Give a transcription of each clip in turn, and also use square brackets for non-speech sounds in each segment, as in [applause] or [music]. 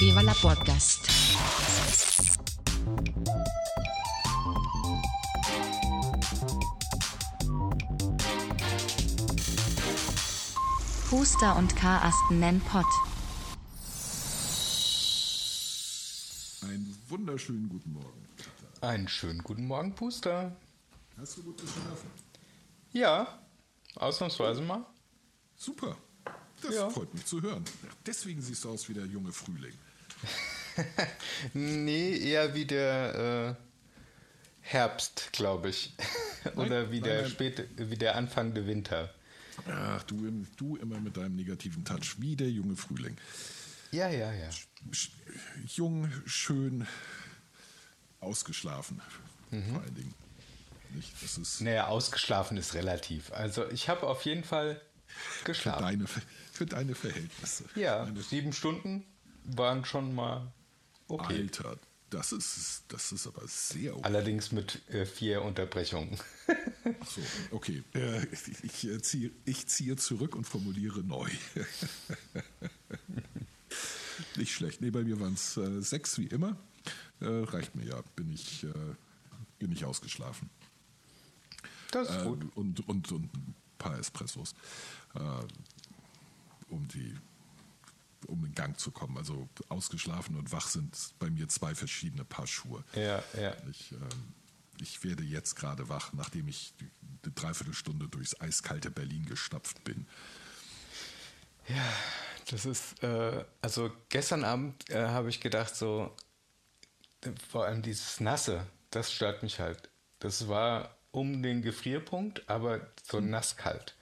Viva la Podcast. Puster und Karasten nennen Pott. Einen wunderschönen guten Morgen. Einen schönen guten Morgen, Puster. Hast du gut geschlafen? Ja, ausnahmsweise mal. Super. Das Ja. freut mich zu hören. Deswegen siehst du aus wie der junge Frühling. [laughs] Nee, eher wie der äh, Herbst, glaube ich. [laughs] Oder wie der späte, wie der anfangende Winter. Ach, du, im- du immer mit deinem negativen Touch, wie der junge Frühling. Ja, ja, ja. Sch jung, schön, ausgeschlafen. Vor allen Dingen. Nicht? Das ist Naja, ausgeschlafen ist relativ. Also ich habe auf jeden Fall für geschlafen. deine, für deine Verhältnisse. Ja, Meine sieben Stunden waren schon mal okay. Alter, das ist, das ist aber sehr okay. Allerdings mit äh, vier Unterbrechungen. Ach so, okay. Äh, ich, ich, äh, ziehe, ich ziehe zurück und formuliere neu. [laughs] Nicht schlecht. Nee, bei mir waren es äh, sechs wie immer. Äh, reicht mir ja. Bin ich, äh, bin ich ausgeschlafen. Das ist Äh, gut. und, und, und ein paar Espressos, äh, um, die, um in Gang zu kommen. Also ausgeschlafen und wach sind bei mir zwei verschiedene Paar Schuhe. Ja, ja. Ich, ähm, ich werde jetzt gerade wach, nachdem ich eine Dreiviertelstunde durchs eiskalte Berlin gestapft bin. Ja, das ist, äh, also gestern Abend äh, habe ich gedacht, so, vor allem dieses Nasse, das stört mich halt. Das war um den Gefrierpunkt, aber so nasskalt.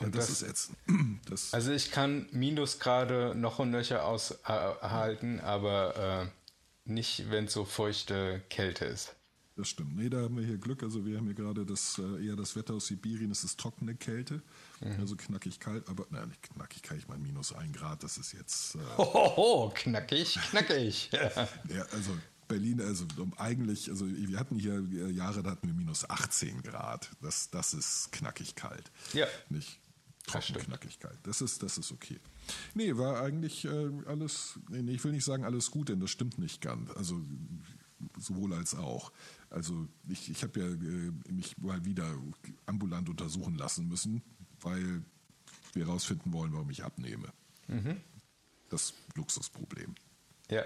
Ja, das, das- ist jetzt. [clears throat] Das, Also ich kann Minusgrade noch und nöcher aushalten, aber äh, nicht, wenn es so feuchte Kälte ist. das stimmt. Nee, da haben wir hier Glück. Also wir haben hier gerade das, äh, eher das Wetter aus Sibirien. Es ist trockene Kälte. Also knackig kalt, aber nein, nicht knackig kalt, ich meine minus ein Grad. Das ist jetzt. Äh, [laughs] Hohoho, knackig, knackig. [laughs] Ja, also Berlin, also um eigentlich, also wir hatten hier äh, Jahre, da hatten wir minus 18 Grad. Das, das ist knackig kalt. Ja. Nicht Das trocken stimmt. knackig kalt. Das ist, das ist okay. Nee, war eigentlich äh, alles, nee, ich will nicht sagen alles gut, denn das stimmt nicht ganz. Also sowohl als auch. Also ich, ich habe ja äh, mich mal wieder ambulant untersuchen lassen müssen, weil wir herausfinden wollen, warum ich abnehme. Mhm. Das Luxusproblem. Ja.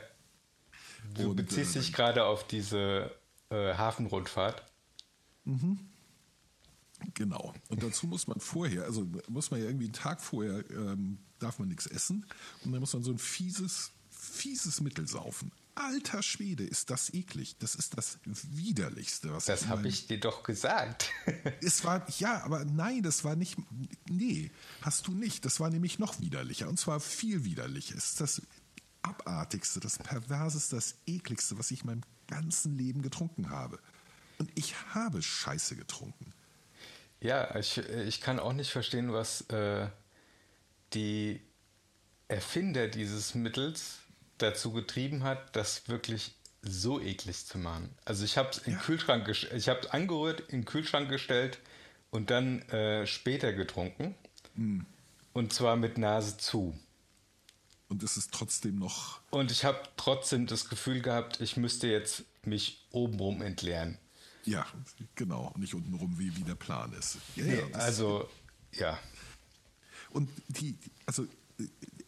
Du Und, beziehst äh, dich gerade auf diese äh, Hafenrundfahrt. Genau. Und dazu muss man vorher, also muss man ja irgendwie einen Tag vorher, ähm, darf man nichts essen. Und dann muss man so ein fieses, fieses Mittel saufen. Alter Schwede, ist das eklig. Das ist das Widerlichste, was Das habe ich dir doch gesagt. [laughs] Es war, ja, aber nein, das war nicht, nee, hast du nicht. Das war nämlich noch widerlicher. Und zwar viel widerlicher. Es ist das abartigste, das perverseste, das ekligste, was ich in meinem ganzen Leben getrunken habe. Und ich habe Scheiße getrunken. Ja, ich, ich kann auch nicht verstehen, was äh, die Erfinder dieses Mittels dazu getrieben hat, das wirklich so eklig zu machen. Also ich habe es in den Ja. Kühlschrank, ich habe es angerührt, in den Kühlschrank gestellt und dann äh, später getrunken. Hm. Und zwar mit Nase zu. Und es ist trotzdem noch Und ich habe trotzdem das Gefühl gehabt, ich müsste jetzt mich obenrum entleeren. Ja, genau. Nicht untenrum, wie, wie der Plan ist. Ja, Nee, ja, also, ja. Und die, also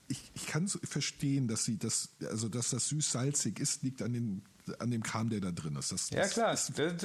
ich, ich kann verstehen, dass sie das, also dass das süß-salzig ist, liegt an, den, an dem Kram, der da drin ist. Das, Ja das klar, ist- das,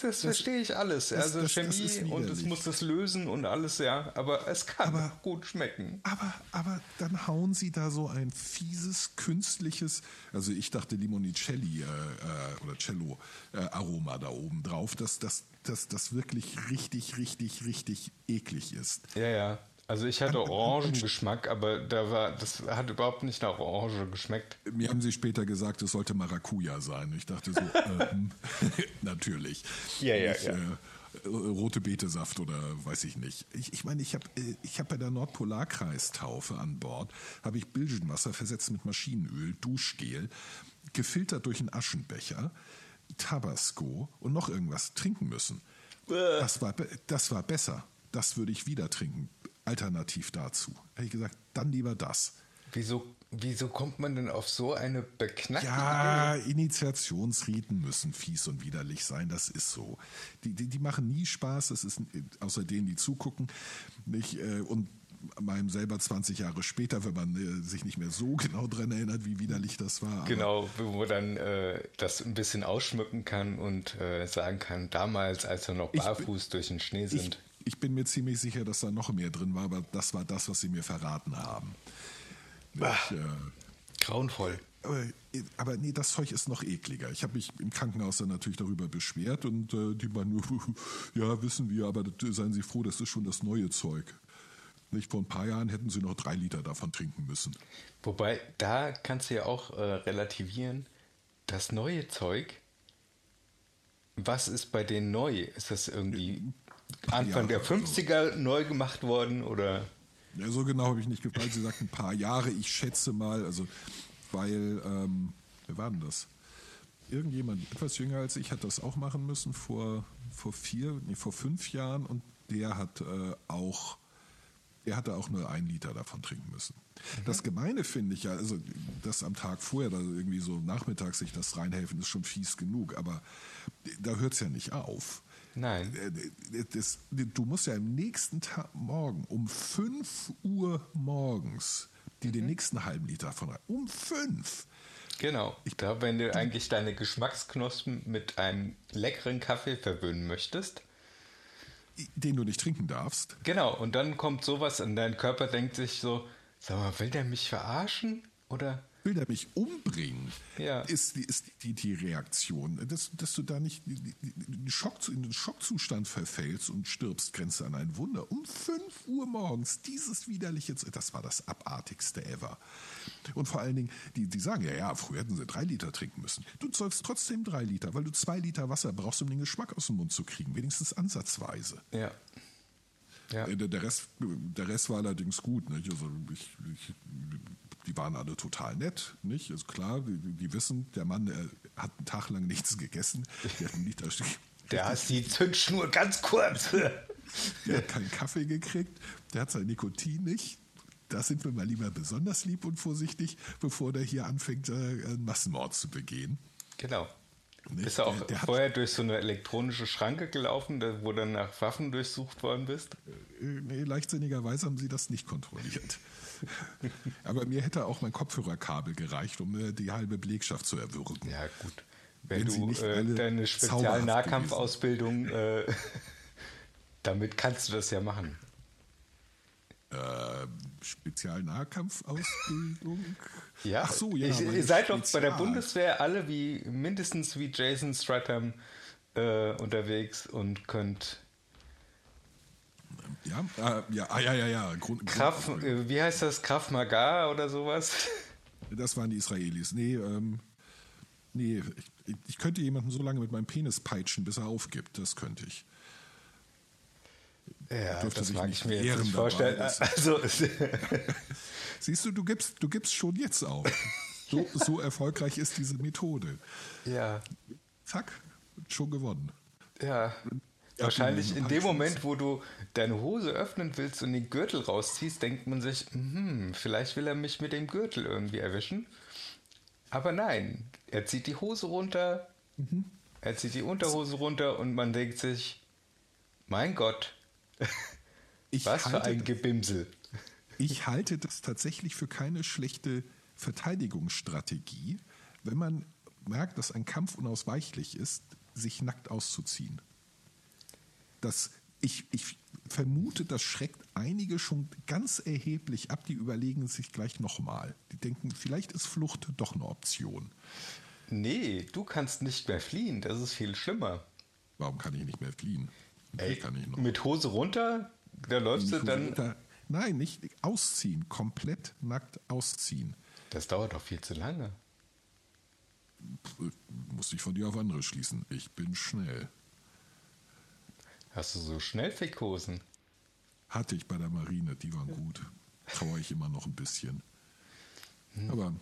das, verstehe ich alles. das- also Chemie und es muss das lösen und alles, ja. Aber es kann Aber- gut schmecken. Aber, aber dann hauen sie da so ein fieses, künstliches, also ich dachte Limoncelli äh, äh, oder Cello-Aroma da oben drauf, dass das, das, das wirklich richtig, richtig, richtig eklig ist. Ja, ja. Also ich hatte Orangengeschmack, aber da war, das hat überhaupt nicht nach Orange geschmeckt. Mir haben sie später gesagt, es sollte Maracuja sein. Ich dachte so, [laughs] ähm, [laughs] natürlich. Ja, ja, ich, ja. Äh, rote Betesaft oder weiß ich nicht. Ich, ich meine, ich habe ich hab bei der Nordpolarkreistaufe an Bord, habe ich Bilgenwasser versetzt mit Maschinenöl, Duschgel, gefiltert durch einen Aschenbecher, Tabasco und noch irgendwas trinken müssen. Das war, das war besser. Das würde ich wieder trinken. Alternativ dazu. Hätte ich gesagt, dann lieber das. Wieso wieso kommt man denn auf so eine beknackte Ja, Initiationsriten müssen fies und widerlich sein, das ist so. Die, die, die machen nie Spaß, das ist außer denen, die zugucken. Nicht, äh, und meinem selber 20 Jahre später, wenn man äh, sich nicht mehr so genau dran erinnert, wie widerlich das war. Genau, wo man dann äh, das ein bisschen ausschmücken kann und äh, sagen kann, damals, als wir noch Ich bin- barfuß durch den Schnee sind. Ich bin mir ziemlich sicher, dass da noch mehr drin war, aber das war das, was sie mir verraten haben. Nicht, äh, Grauenvoll. Aber, aber nee, das Zeug ist noch ekliger. Ich habe mich im Krankenhaus dann natürlich darüber beschwert und äh, die meinen, [laughs] ja, wissen wir, aber seien Sie froh, das ist schon das neue Zeug. Nicht vor ein paar Jahren hätten Sie noch drei Liter davon trinken müssen. Wobei, da kannst du ja auch äh, relativieren, das neue Zeug, was ist bei denen neu? Ist das irgendwie Anfang der Jahre oder 50er neu gemacht worden oder? Ja, so genau habe ich nicht gefragt. Sie sagten ein paar Jahre. Ich schätze mal, also, weil, ähm, wer war denn das? Irgendjemand etwas jünger als ich hat das auch machen müssen vor, vor vier, nee, vor fünf Jahren und der hat äh, auch, der hatte auch nur ein Liter davon trinken müssen. Das Gemeine finde ich ja, also das am Tag vorher, da irgendwie so nachmittags sich das reinhelfen, ist schon fies genug, aber da hört es ja nicht auf. Nein. Äh, das, du musst ja am nächsten Tag morgen um 5 Uhr morgens dir den nächsten halben Liter von rein. Um 5! Genau. Da, wenn du eigentlich deine Geschmacksknospen mit einem leckeren Kaffee verwöhnen möchtest. Den du nicht trinken darfst. Genau. Und dann kommt sowas und dein Körper denkt sich so, sag mal, will der mich verarschen? Oder? Will der mich umbringen? Ja. Ist, die- ist die, die Reaktion. Dass, dass du da nicht in den Schock, in den Schockzustand verfällst und stirbst, grenzt an ein Wunder. Um 5 Uhr morgens, dieses widerliche, das war das abartigste ever. Und vor allen Dingen, die, die sagen ja, ja, früher hätten sie drei Liter trinken müssen. Du sollst trotzdem drei Liter, weil du zwei Liter Wasser brauchst, um den Geschmack aus dem Mund zu kriegen, wenigstens ansatzweise. Ja. Ja. Äh, Der, der, Rest, der Rest war allerdings gut. Nicht? Also ich, ich, die waren alle total nett. Nicht? Ist klar, die, die wissen, der Mann der hat einen Tag lang nichts gegessen. Der hat, Liter, Der hat die Zündschnur ganz kurz. der hat keinen Kaffee gekriegt. Der hat sein Nikotin nicht. Da sind wir mal lieber besonders lieb und vorsichtig, bevor der hier anfängt, äh, einen Massenmord zu begehen. Genau. Nicht? Bist du auch Der- der hat- vorher durch so eine elektronische Schranke gelaufen, wo dann nach Waffen durchsucht worden bist? Äh, Nee, leichtsinnigerweise haben sie das nicht kontrolliert. [laughs] Aber mir hätte auch mein Kopfhörerkabel gereicht, um äh, die halbe Belegschaft zu erwürgen. Ja, gut. Wenn, Wenn du nicht äh, deine Spezialnahkampfausbildung, äh, [laughs] damit kannst du das ja machen. Äh, Spezialnahkampfausbildung? Ja, Ach so, ja. Ich, ihr seid doch bei der Bundeswehr alle wie mindestens wie Jason Stratham äh, unterwegs und könnt Ja, äh, ja, ah, ja, ja, ja. Grund, Kraft, Grund, äh, wie heißt das, Kraft Maga oder sowas? [laughs] das waren die Israelis. Nee, ähm, nee, ich, ich könnte jemanden so lange mit meinem Penis peitschen, bis er aufgibt. Das könnte ich. Ja, Dürfte das sich mag nicht ich mir jetzt nicht vorstellen. Also, [laughs] Siehst du, du gibst, du gibst schon jetzt auf. So, so erfolgreich ist diese Methode. ja, Zack, schon gewonnen. ja. Wahrscheinlich du- in dem Moment, wo du deine Hose öffnen willst und den Gürtel rausziehst, denkt man sich, hm, vielleicht will er mich mit dem Gürtel irgendwie erwischen. Aber nein, er zieht die Hose runter, Mhm. er zieht die Unterhose runter und man denkt sich, mein Gott, [laughs] Ich was für ein Gebimsel. Ich halte das tatsächlich für keine schlechte Verteidigungsstrategie, wenn man merkt, dass ein Kampf unausweichlich ist, sich nackt auszuziehen. Das, ich, ich vermute, das schreckt einige schon ganz erheblich ab, die überlegen sich gleich nochmal. Die denken, vielleicht ist Flucht doch eine Option. Nee, du kannst nicht mehr fliehen, das ist viel schlimmer. Warum kann ich nicht mehr fliehen? Ey, kann ich noch. mit Hose runter, da läufst du dann. runter- Nein, nicht ausziehen, komplett nackt ausziehen. Das dauert doch viel zu lange. Muss ich von dir auf andere schließen. Ich bin schnell. Hast du so Schnellfickhosen? Hatte ich bei der Marine, die waren gut. Traue ich immer noch ein bisschen. Aber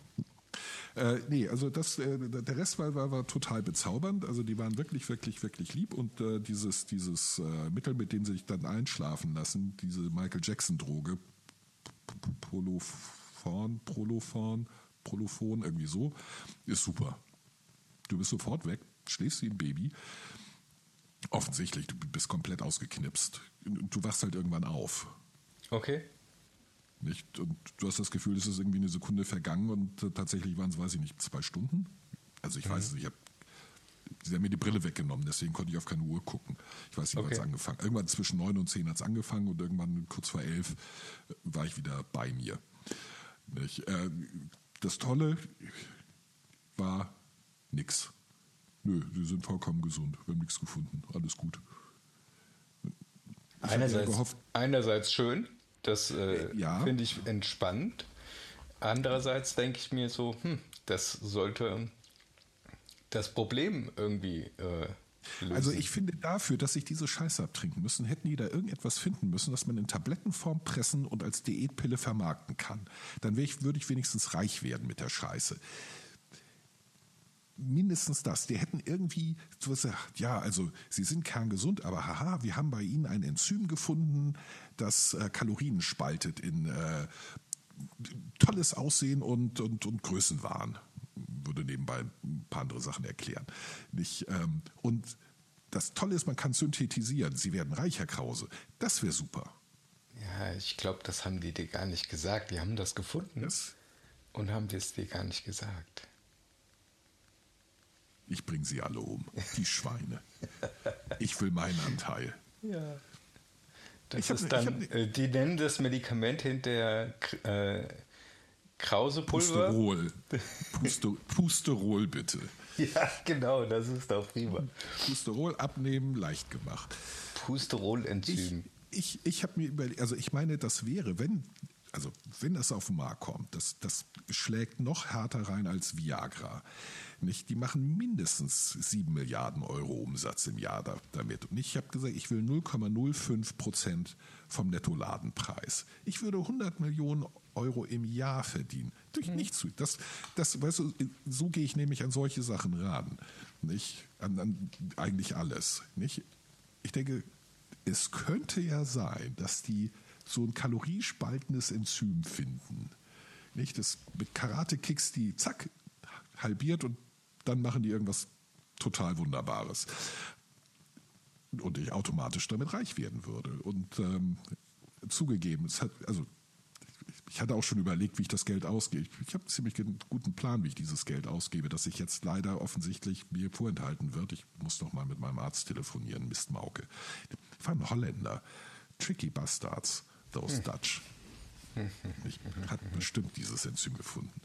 äh, nee, also das, äh, der Rest war, war, war total bezaubernd. Also die waren wirklich, wirklich, wirklich lieb. Und äh, dieses, dieses äh, Mittel, mit dem sie sich dann einschlafen lassen, diese Michael Jackson-Droge, Prolophon, Prolophon, Prolophon, irgendwie so, ist super. Du bist sofort weg, schläfst wie ein Baby. Offensichtlich, du bist komplett ausgeknipst. Du wachst halt irgendwann auf. Okay. Nicht? Und du hast das Gefühl, es ist irgendwie eine Sekunde vergangen und äh, tatsächlich waren es, weiß ich nicht, zwei Stunden. Also ich weiß es, ich habe Sie haben mir die Brille weggenommen, deswegen konnte ich auf keine Uhr gucken. Ich weiß nicht, wann Okay. es angefangen Irgendwann zwischen neun und zehn hat es angefangen und irgendwann kurz vor elf äh, war ich wieder bei mir. Nicht? Äh, Das Tolle war nix. Nö, sie sind vollkommen gesund. Wir haben nichts gefunden. Alles gut. Ich Einerseits, gehofft, einerseits schön, das äh, Ja. finde ich entspannend. Andererseits denke ich mir so, hm, das sollte das Problem irgendwie äh, lösen. Also ich finde dafür, dass sich diese Scheiße abtrinken müssen, hätten die da irgendetwas finden müssen, das man in Tablettenform pressen und als Diätpille vermarkten kann. Dann ich, würde ich wenigstens reich werden mit der Scheiße. Mindestens das. Die hätten irgendwie gesagt, ja, also sie sind kerngesund, aber haha, wir haben bei ihnen ein Enzym gefunden, das äh, Kalorien spaltet in äh, tolles Aussehen und, und, und Größenwahn. Würde nebenbei ein paar andere Sachen erklären. Nicht, ähm, und das Tolle ist, man kann synthetisieren. Sie werden reich, Herr Krause. Das wäre super. ja, ich glaube, das haben die dir gar nicht gesagt. Die haben das gefunden Das, und haben es dir gar nicht gesagt. Ich bringe sie alle um. Die Schweine. Ich will meinen Anteil. Ja. Das Ich hab ist ne- dann, ich hab äh, die nennen das Medikament hinterher K- äh, Krausepulver. Pusterol. Puster, Pusterol bitte. [laughs] Ja, genau, das ist doch prima. Pusterol abnehmen, leicht gemacht. Ich, Pusterol-Enzym. ich, ich habe mir überlegt, also ich meine, das wäre, wenn, also wenn das auf den Markt kommt, das, das schlägt noch härter rein als Viagra. Nicht? Die machen mindestens 7 Milliarden Euro Umsatz im Jahr da, damit. Und ich habe gesagt, ich will 0,05 Prozent vom Nettoladenpreis. Ich würde 100 Millionen Euro im Jahr verdienen. Durch nichts. Das, das, weißt du, so gehe ich nämlich an solche Sachen ran. Nicht? An, an eigentlich alles. Nicht? Ich denke, es könnte ja sein, dass die so ein kaloriespaltendes Enzym finden. Nicht? Das mit Karate-Kicks, die zack, halbiert und dann machen die irgendwas total Wunderbares. Und ich automatisch damit reich werden würde. Und ähm, zugegeben, es hat, also ich hatte auch schon überlegt, wie ich das Geld ausgebe. Ich habe einen ziemlich guten Plan, wie ich dieses Geld ausgebe, das sich jetzt leider offensichtlich mir vorenthalten wird. Ich muss noch mal mit meinem Arzt telefonieren, Mist Mauke. Ich war ein Holländer. Tricky Bastards, those Dutch. Ich hat bestimmt dieses Enzym gefunden.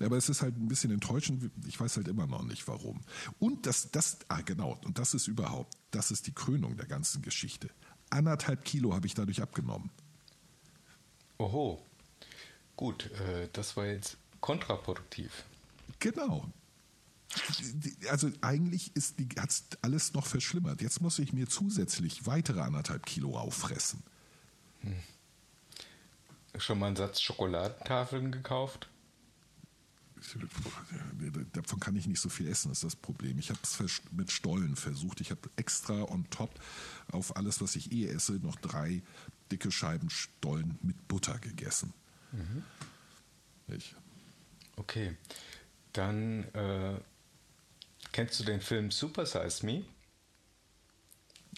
Aber es ist halt ein bisschen enttäuschend. Ich weiß halt immer noch nicht, warum. Und das, das, ah genau, und das ist überhaupt, das ist die Krönung der ganzen Geschichte. Anderthalb Kilo habe ich dadurch abgenommen. Oho. Gut, äh, das war jetzt kontraproduktiv. Genau. Also eigentlich ist die, hat's alles noch verschlimmert. Jetzt muss ich mir zusätzlich weitere anderthalb Kilo auffressen. Schon mal einen Satz Schokoladentafeln gekauft? Davon kann ich nicht so viel essen, ist das Problem. Ich habe es mit Stollen versucht. Ich habe extra on top auf alles, was ich eh esse, noch drei dicke Scheiben Stollen mit Butter gegessen. Ich, Okay. Dann äh, kennst du den Film Super Size Me?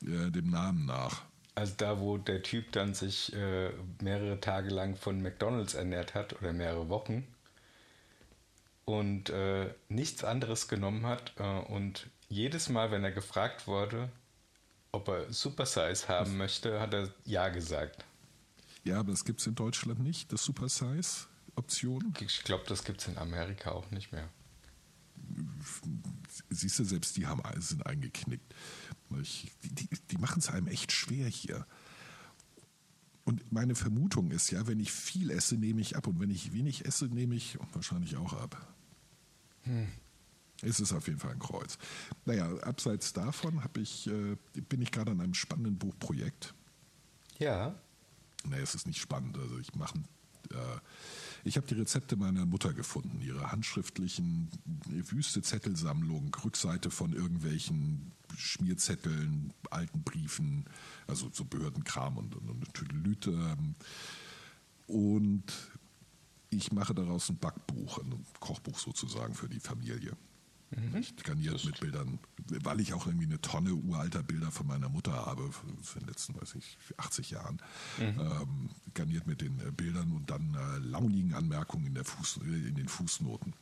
äh, dem Namen nach. Also da, wo der Typ dann sich äh, mehrere Tage lang von McDonald's ernährt hat oder mehrere Wochen und äh, nichts anderes genommen hat äh, und jedes Mal, wenn er gefragt wurde, ob er Super Size haben möchte, hat er ja gesagt. Ja, aber das gibt es in Deutschland nicht, das Super Size Option. Ich glaube, das gibt es in Amerika auch nicht mehr. Siehst du, selbst die haben, sind eingeknickt. Die die, die machen es einem echt schwer hier. Und meine Vermutung ist ja, wenn ich viel esse, nehme ich ab. Und wenn ich wenig esse, nehme ich wahrscheinlich auch ab. Es ist auf jeden Fall ein Kreuz. Naja, abseits davon ich, äh, bin ich gerade an einem spannenden Buchprojekt. Ja. Nee, es ist nicht spannend. Also ich mache, äh, ich habe die Rezepte meiner Mutter gefunden, ihre handschriftlichen wüste Zettelsammlung, Rückseite von irgendwelchen Schmierzetteln, alten Briefen, also so Behördenkram und, und, und Tüdelüt. Ähm, und ich mache daraus ein Backbuch, ein Kochbuch sozusagen für die Familie. Mhm. Garniert mit Bildern, weil ich auch irgendwie eine Tonne uralter Bilder von meiner Mutter habe, von den letzten, weiß ich, 80 Jahren, Mhm. ähm, garniert mit den äh, Bildern und dann äh, launigen Anmerkungen in, der Fuß, äh, in den Fußnoten.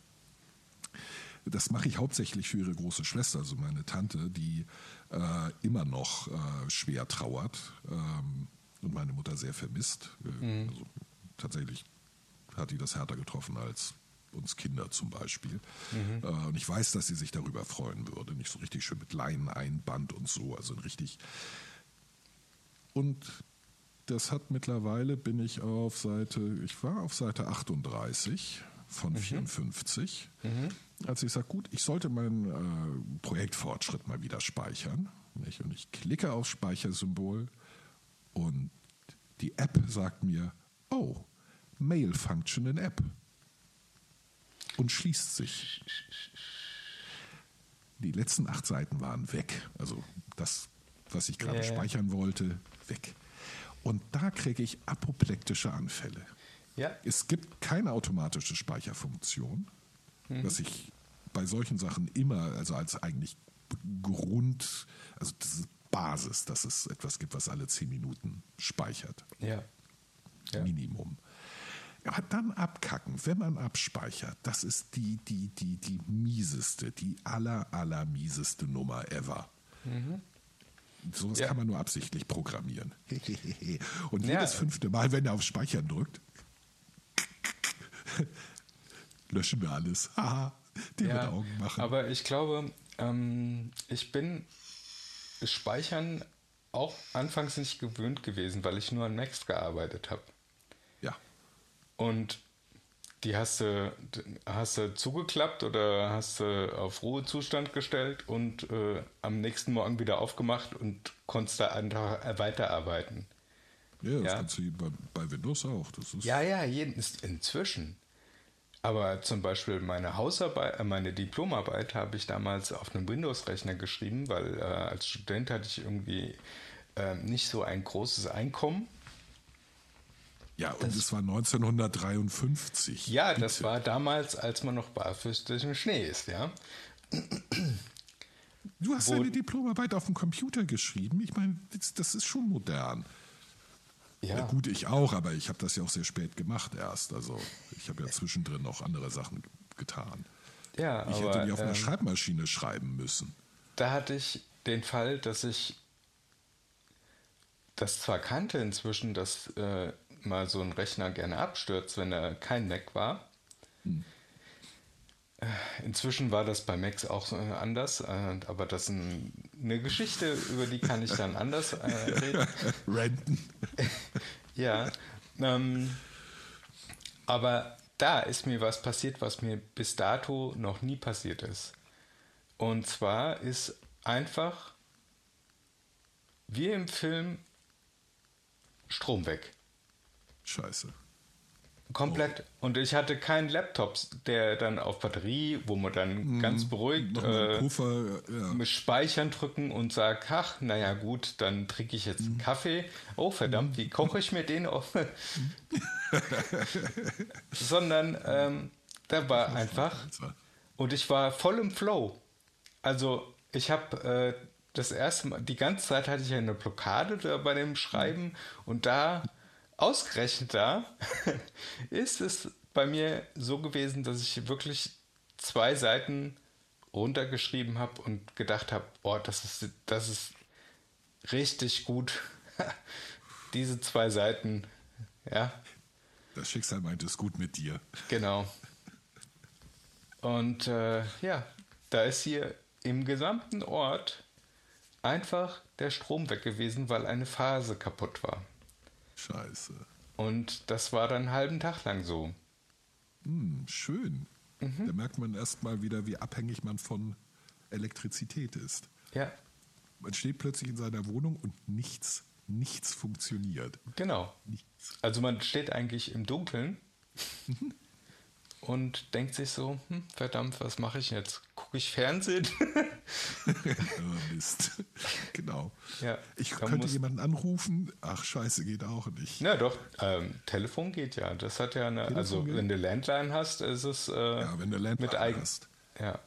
Das mache ich hauptsächlich für ihre große Schwester, also meine Tante, die äh, immer noch äh, schwer trauert ähm, und meine Mutter sehr vermisst. Äh, also, tatsächlich hat die das härter getroffen als uns Kinder zum Beispiel. Äh, und ich weiß, dass sie sich darüber freuen würde. Nicht so richtig schön mit Leinen einband und so, also richtig. Und das hat mittlerweile, bin ich auf Seite, ich war auf Seite 38 von 54, als ich sage, gut, ich sollte meinen äh, Projektfortschritt mal wieder speichern. Nicht? Und ich klicke aufs Speichersymbol und die App sagt mir, oh, Mail Function in App. Und schließt sich. Die letzten acht Seiten waren weg. Also das, was ich gerade Ja, ja. speichern wollte, weg. Und da kriege ich apoplektische Anfälle. Ja. Es gibt keine automatische Speicherfunktion, Mhm. was ich bei solchen Sachen immer, also als eigentlich Grund, also das ist Basis, dass es etwas gibt, was alle zehn Minuten speichert. Ja. Ja. Minimum. Aber dann abkacken, wenn man abspeichert, das ist die, die, die, die mieseste, die aller, aller mieseste Nummer ever. Sowas Mhm. Ja. kann man nur absichtlich programmieren. [laughs] Und Ja. jedes fünfte Mal, wenn er auf Speichern drückt, [laughs] löschen wir alles. [laughs] Haha, der wird Augen machen. Aber ich glaube, ähm, ich bin Speichern auch anfangs nicht gewöhnt gewesen, weil ich nur an Macs gearbeitet habe. Und die hast du, hast du zugeklappt oder hast du auf Ruhezustand gestellt und äh, am nächsten Morgen wieder aufgemacht und konntest da einfach weiterarbeiten. ja, das Ja. kannst du bei, bei Windows auch. Das ist, Ja, ja, jeden, ist inzwischen. Aber zum Beispiel meine Hausarbeit, äh, meine Diplomarbeit habe ich damals auf einem Windows-Rechner geschrieben, weil äh, als Student hatte ich irgendwie äh, nicht so ein großes Einkommen. Ja und es war 1953. Ja, das war damals, als man noch barfuß durch den Schnee ist, ja. Du hast Wo- deine Diplomarbeit auf dem Computer geschrieben. Ich meine, das, das ist schon modern. Ja. Ja, gut, ich auch, aber ich habe das ja auch sehr spät gemacht erst. Also ich habe ja zwischendrin noch andere Sachen getan. ja Ich aber hätte die auf einer ähm, Schreibmaschine schreiben müssen. da hatte ich den Fall, dass ich das zwar kannte inzwischen, dass äh, mal so ein Rechner gerne abstürzt, wenn er kein Mac war. Äh, Inzwischen war das bei Macs auch äh, anders, äh, aber das ist ein, eine Geschichte, über die kann ich dann [laughs] anders reden. Renten. [laughs] Ja, ähm, aber da ist mir was passiert, was mir bis dato noch nie passiert ist. Und zwar ist einfach wie im Film Strom weg. Scheiße. Komplett. Und ich hatte keinen Laptop, der dann auf Batterie, wo man dann ganz beruhigt äh, Puffer, ja. mit Speichern drücken und sagt, ach, naja gut, dann trinke ich jetzt einen Kaffee. Oh verdammt, wie koche ich mir den auf? [laughs] Sondern ähm, da war einfach, und ich war voll im Flow. Also ich habe äh, das erste Mal, die ganze Zeit hatte ich eine Blockade da bei dem Schreiben und da, ausgerechnet da, [laughs] ist es bei mir so gewesen, dass ich wirklich zwei Seiten runtergeschrieben habe und gedacht habe, oh, das ist, das ist richtig gut. [laughs] Diese zwei Seiten, ja, Das Schicksal meint es gut mit dir. genau. Und äh, ja, da ist hier im gesamten Ort einfach der Strom weg gewesen, weil eine Phase kaputt war. Scheiße. Und das war dann einen halben Tag lang so. Hm, schön. Mhm. Da merkt man erst mal wieder, wie abhängig man von Elektrizität ist. Ja, Man steht plötzlich in seiner Wohnung und nichts, nichts funktioniert. genau. Nichts. Also man steht eigentlich im Dunkeln [laughs] und denkt sich so, hm, verdammt, was mache ich jetzt? Gucke ich Fernsehen? [laughs] Mist. Genau. Ja, ich könnte jemanden anrufen. Ach, scheiße, geht auch nicht. Na doch, ähm, Telefon geht ja. Das hat ja eine, also geht? wenn du Landline hast, ist es äh, Ja, wenn du Landline mit eigen. hast. Ja.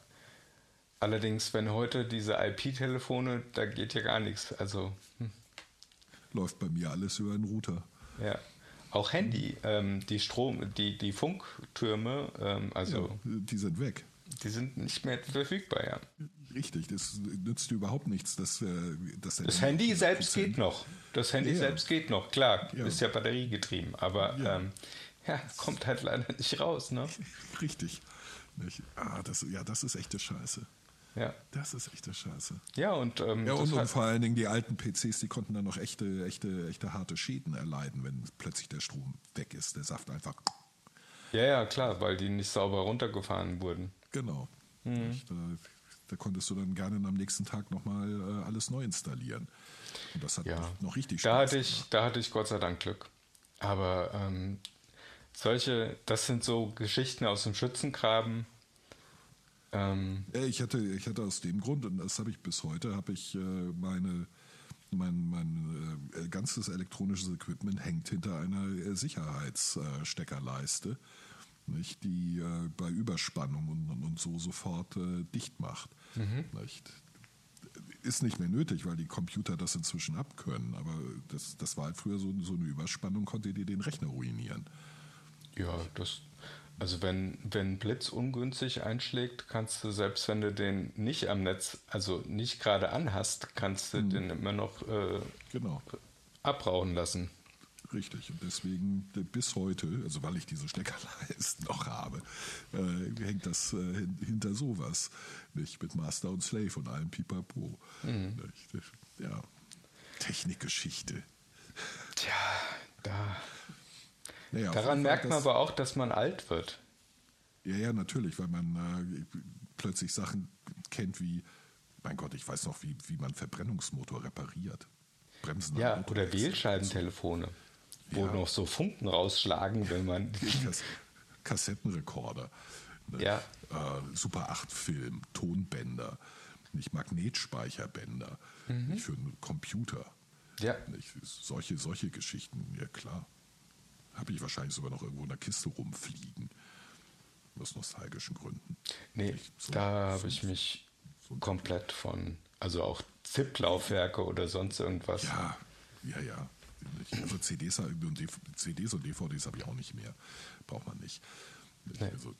Allerdings, wenn heute diese IP-Telefone, da geht ja gar nichts. Also, hm, Läuft bei mir alles über einen Router. ja. Auch Handy, ähm, die Strom, die, die Funktürme, ähm, also Ja, die sind weg. die sind nicht mehr verfügbar, ja. Richtig, das nützt überhaupt nichts, dass, äh, dass Das Handy selbst Prozent- geht noch. Das Handy Ja. selbst geht noch, klar, Ja. ist ja batteriegetrieben, aber Ja. ähm, kommt halt leider nicht raus, ne? [laughs] Richtig. Ah, das, ja, das ist echte Scheiße. Ja. Das ist echte Scheiße. Ja, und, ähm, Ja, und, und vor allen Dingen die alten PCs, die konnten dann noch echte, echte, echte harte Schäden erleiden, wenn plötzlich der Strom weg ist. Der Saft einfach. ja, ja, klar, weil die nicht sauber runtergefahren wurden. Genau. Mhm. Nicht? Da, da konntest du dann gerne am nächsten Tag nochmal äh, alles neu installieren. Und das hat Ja, noch richtig da Spaß hatte ich, da hatte ich Gott sei Dank Glück. Aber ähm, solche, das sind so Geschichten aus dem Schützengraben. Ähm, ich hatte, ich hatte aus dem Grund, und das habe ich bis heute, habe ich äh, meine, mein, mein äh, ganzes elektronisches Equipment hängt hinter einer äh, Sicherheitssteckerleiste, nicht, die äh, bei Überspannung und, und, so sofort äh, dicht macht. Nicht? Ist nicht mehr nötig, weil die Computer das inzwischen abkönnen, aber das, das war halt früher so, so eine Überspannung, konnte dir den Rechner ruinieren. ja, das, also wenn, wenn Blitz ungünstig einschlägt, kannst du, selbst wenn du den nicht am Netz, also nicht gerade anhast, kannst du den immer noch äh, Genau. abrauchen lassen. Richtig, und deswegen bis heute, also weil ich diese Steckerleisten [laughs] noch habe, äh, hängt das äh, hin- hinter sowas. Nicht mit Master und Slave und allem Pipapo. Das- Ja, Technikgeschichte. Tja, da. Naja, Daran merkt man aber auch, dass man alt wird. Ja, ja, natürlich, weil man äh, plötzlich Sachen kennt wie, mein Gott, ich weiß noch, wie, wie man Verbrennungsmotor repariert. Bremsen Ja, oder. Wählscheibentelefone, wo Ja. noch so Funken rausschlagen, wenn man. [laughs] Kass Kassettenrekorder, ne? Ja. äh, Super 8 Film, Tonbänder, nicht Magnetspeicherbänder, nicht für einen Computer. Mhm. Ja. Nicht? Solche, solche Geschichten, ja klar. Habe ich wahrscheinlich sogar noch irgendwo in der Kiste rumfliegen. Aus nostalgischen Gründen. Nee? So- da habe so- ich mich so komplett von, also auch ZIP-Laufwerke oder sonst irgendwas. Ja, ja, ja. Also CDs, CDs und DVDs habe ich auch nicht mehr. Braucht man nicht. Nee. Also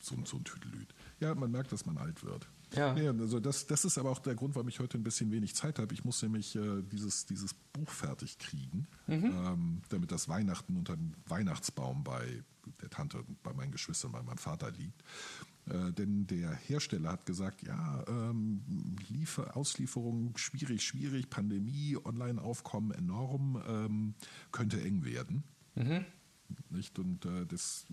so, ein- so ein Tüdelüt. Ja, man merkt, dass man alt wird. Ja. Nee, also das, das ist aber auch der Grund, warum ich heute ein bisschen wenig Zeit habe. Ich muss nämlich äh, dieses, dieses Buch fertig kriegen, Mhm. ähm, damit das Weihnachten unter dem Weihnachtsbaum bei der Tante, bei meinen Geschwistern, bei meinem Vater liegt. Äh, denn der Hersteller hat gesagt, ja, ähm, Liefer Auslieferung schwierig, schwierig, Pandemie, Online-Aufkommen enorm, ähm, könnte eng werden. Nicht? Und äh, das,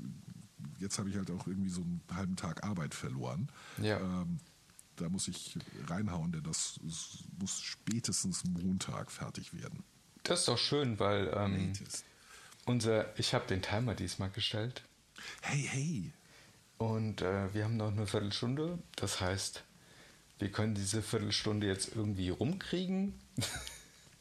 jetzt habe ich halt auch irgendwie so einen halben Tag Arbeit verloren. Ja. Ähm, da muss ich reinhauen, denn das muss spätestens Montag fertig werden. Das ist doch schön, weil ähm, unser, ich habe den Timer diesmal gestellt Hey, hey. und äh, wir haben noch eine Viertelstunde. Das heißt, wir können diese Viertelstunde jetzt irgendwie rumkriegen. [laughs]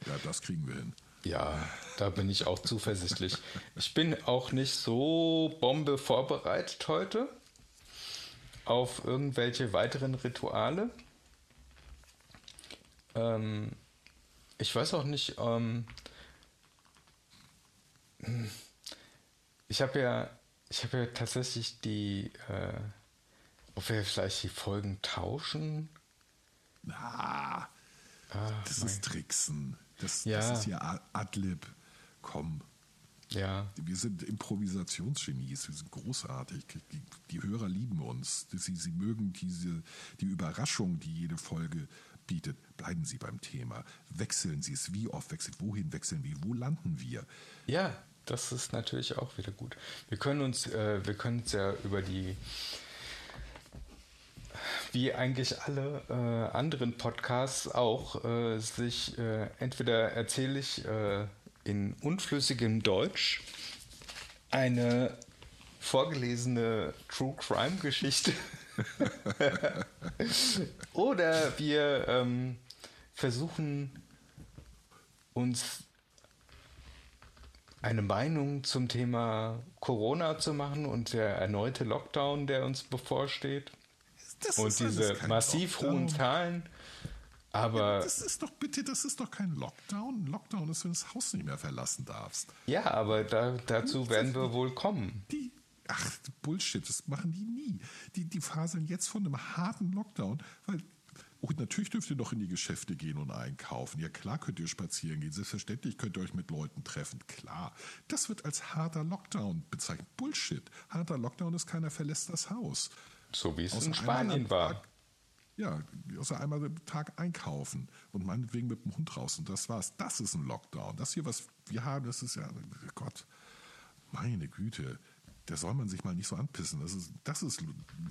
Ja, das kriegen wir hin. Ja, da bin ich auch zuversichtlich. Ich bin auch nicht so Bombe vorbereitet heute auf irgendwelche weiteren Rituale. Ähm, ich weiß auch nicht, ähm, ich habe ja, ich habe ja tatsächlich die, äh, ob wir vielleicht die Folgen tauschen. Ah, das ist Tricksen. Das, Ja. das ist ja Adlib. Komm. Ja, Wir sind Improvisationsgenies, wir sind großartig. Die, die Hörer lieben uns. Sie, sie mögen diese, die Überraschung, die jede Folge bietet. Bleiben Sie beim Thema. Wechseln Sie es. Wie oft wechseln Wohin wechseln wir? Wo landen wir? Ja, das ist natürlich auch wieder gut. Wir können uns, äh, wir können uns ja über die, wie eigentlich alle äh, anderen Podcasts auch, äh, sich äh, entweder erzähle ich äh, in unflüssigem Deutsch eine vorgelesene True Crime Geschichte. [laughs] Oder wir ähm, versuchen uns eine Meinung zum Thema Corona zu machen und der erneute Lockdown, der uns bevorsteht. Das und diese massiv Lockdown. hohen Zahlen. Aber Das ist doch bitte, das ist doch kein Lockdown. Lockdown ist, wenn du das Haus nicht mehr verlassen darfst. ja, aber da, dazu werden wir wohl kommen. Die, ach, Bullshit, das machen die nie. Die, die faseln jetzt von einem harten Lockdown, weil, oh, natürlich dürft ihr doch in die Geschäfte gehen und einkaufen. Ja, klar könnt ihr spazieren gehen. Selbstverständlich könnt ihr euch mit Leuten treffen. Klar. Das wird als harter Lockdown bezeichnet. Bullshit. Harter Lockdown ist keiner verlässt das Haus. So wie es Außer in Spanien war. Tag- Ja, außer einmal am Tag einkaufen und meinetwegen mit dem Hund raus und das war's. Das ist ein Lockdown. Das hier, was wir haben, das ist ja, Gott, meine Güte, da soll man sich mal nicht so anpissen. Das ist, das ist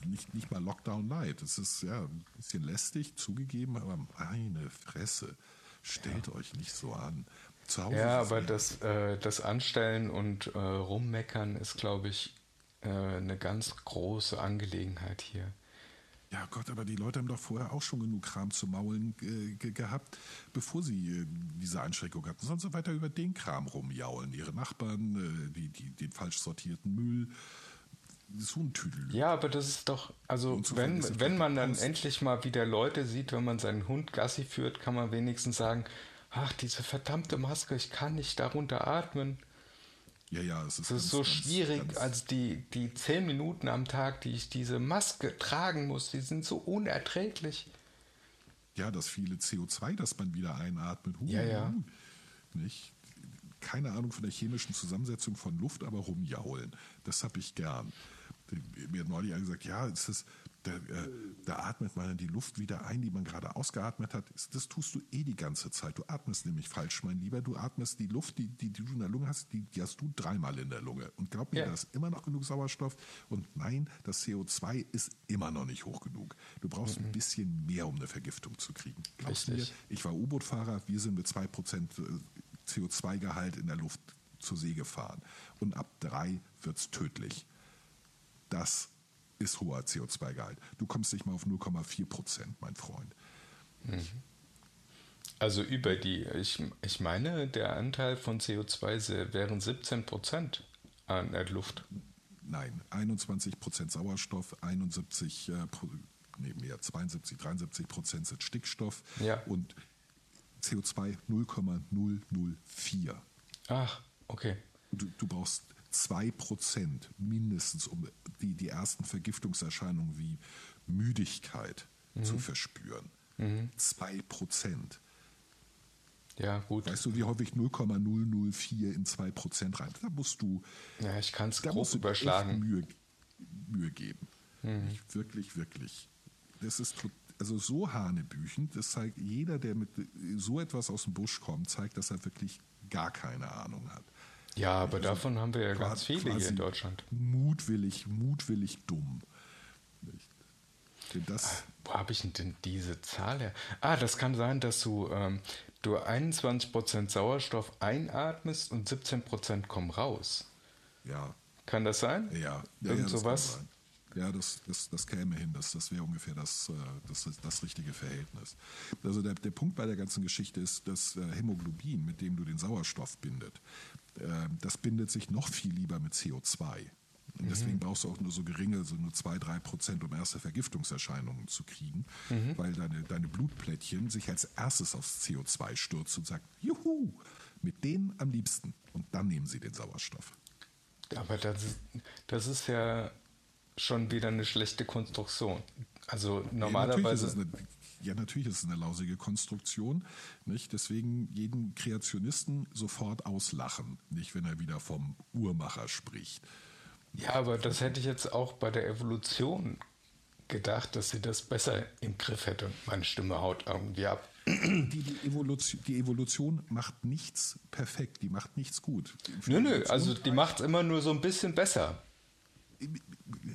nicht, nicht mal Lockdown Light. Das ist ja ein bisschen lästig, zugegeben, aber meine Fresse, stellt euch nicht so an. Zu Hause Ja, aber das, äh, das Anstellen und äh, Rummeckern ist, glaube ich, äh, eine ganz große Angelegenheit hier. Ja Gott, aber die Leute haben doch vorher auch schon genug Kram zu maulen äh, ge gehabt, bevor sie äh, diese Einschränkung hatten. Sonst so weiter über den Kram rumjaulen. Ihre Nachbarn, äh, die, die, den falsch sortierten Müll. So ein Tüdel. Ja, aber das ist doch, also wenn, wenn man dann aus. endlich mal wieder Leute sieht, wenn man seinen Hund Gassi führt, kann man wenigstens sagen, ach, diese verdammte Maske, ich kann nicht darunter atmen. Ja, ja, es ist, Das ist ganz, so schwierig, ganz- also die, die zehn Minuten am Tag, die ich diese Maske tragen muss, die sind so unerträglich. Ja, das viele CO2, das man wieder einatmet. Huh, Ja, ja. Nicht? Keine Ahnung von der chemischen Zusammensetzung von Luft, aber rumjaulen. Das habe ich gern. Mir hat neulich gesagt, ja, es ist, da, äh, da atmet man die Luft wieder ein, die man gerade ausgeatmet hat. Das tust du eh die ganze Zeit. Du atmest nämlich falsch, mein Lieber. Du atmest die Luft, die, die, die du in der Lunge hast, die, die hast du dreimal in der Lunge. Und glaub mir, Ja. da ist immer noch genug Sauerstoff. Und nein, das CO2 ist immer noch nicht hoch genug. Du brauchst ein bisschen mehr, um eine Vergiftung zu kriegen. Glaubst du mir, ich war U-Boot-Fahrer, wir sind mit 2% CO2-Gehalt in der Luft zur See gefahren. Und ab drei wird es tödlich. Das ist hoher CO2-Gehalt. Du kommst nicht mal auf 0,4 Prozent, mein Freund. Also über die, ich, ich meine, der Anteil von CO2 se- wären 17 Prozent an der Luft. Nein, 21 Prozent Sauerstoff, 71, äh, Pro- nee, mehr, 72, 73 Prozent sind Stickstoff Ja. und CO2 0,004. Ach, okay. Du, du brauchst 2% mindestens, um die, die ersten Vergiftungserscheinungen wie Müdigkeit zu verspüren. 2%. Ja, gut. Weißt du, wie häufig 0,004 in 2% rein? Da musst du, Ja, ich kann es echt überschlagen. Mühe, Mühe geben. Ich, wirklich, wirklich. Das ist also so hanebüchend, das zeigt jeder, der mit so etwas aus dem Busch kommt, zeigt, dass er wirklich gar keine Ahnung hat. Ja, aber davon haben wir ja ganz viele hier in Deutschland. Mutwillig, mutwillig dumm. Denn das, Wo habe ich denn diese Zahl her? Ah, das kann sein, dass du, ähm, du 21% Sauerstoff einatmest und 17% kommen raus. ja, Kann das sein? ja, ja, Irgend ja das sowas? Ja, das, das, das käme hin. Das, das wäre ungefähr das, äh, das, das, richtige Verhältnis. Also der, der Punkt bei der ganzen Geschichte ist, dass äh, Hämoglobin, mit dem du den Sauerstoff bindet, das bindet sich noch viel lieber mit CO2. Und deswegen brauchst du auch nur so geringe, so nur 2-3 Prozent, um erste Vergiftungserscheinungen zu kriegen, weil deine, deine Blutplättchen sich als erstes aufs CO2 stürzt und sagt, juhu, mit denen am liebsten. Und dann nehmen sie den Sauerstoff. Aber das ist, das ist ja schon wieder eine schlechte Konstruktion. Also normalerweise. eine, ja, natürlich ist es eine lausige Konstruktion. Nicht? Deswegen jeden Kreationisten sofort auslachen, nicht wenn er wieder vom Uhrmacher spricht. Ja, aber das hätte ich jetzt auch bei der Evolution gedacht, dass sie das besser im Griff hätte. Meine Stimme haut irgendwie ab. Die, die, Evolution, die Evolution macht nichts perfekt, die macht nichts gut. Für Nö, nö, also die macht es immer nur so ein bisschen besser.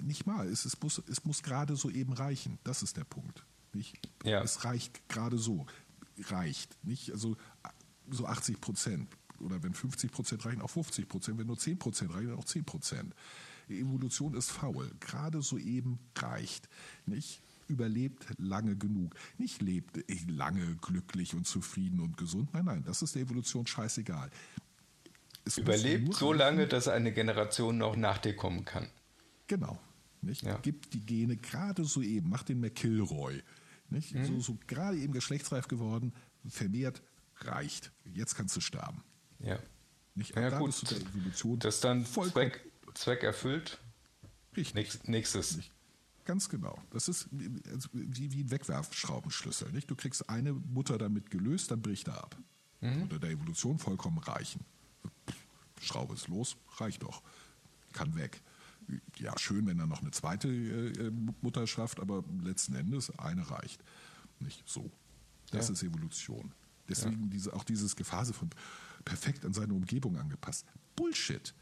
Nicht mal, es, es muss, es muss gerade so eben reichen. Das ist der Punkt. Nicht? Ja. Es reicht gerade so. Reicht. Nicht? Also so 80 Prozent. Oder wenn 50 Prozent reichen, auch 50 Prozent. Wenn nur 10 Prozent reichen, dann auch 10 Prozent. Evolution ist faul. Gerade soeben reicht. Nicht? Überlebt lange genug. Nicht lebt lange glücklich und zufrieden und gesund. Nein, nein, das ist der Evolution scheißegal. Es Überlebt so lange, dass eine Generation noch nach dir kommen kann. Genau. Nicht? Ja. Gibt die Gene gerade soeben, macht den McKilroy. Nicht? Mhm. So, so gerade eben geschlechtsreif geworden, vermehrt, reicht. Jetzt kannst du sterben. Ja. Nicht? Ja, gut. Der Evolution das dann Zweck, Zweck erfüllt. Richtig. Nächstes. Nicht? Ganz genau. Das ist also wie, wie ein Wegwerfschraubenschlüssel. Nicht? Du kriegst eine Mutter damit gelöst, dann bricht er ab. Mhm. Unter der Evolution vollkommen reichen. Schraube ist los, reicht doch. Kann weg. Ja, schön, wenn er noch eine zweite äh, Mutter schafft, aber letzten Endes eine reicht. Nicht so. Das ja. ist Evolution. Deswegen ja. diese, auch dieses Gefase von perfekt an seine Umgebung angepasst. Bullshit.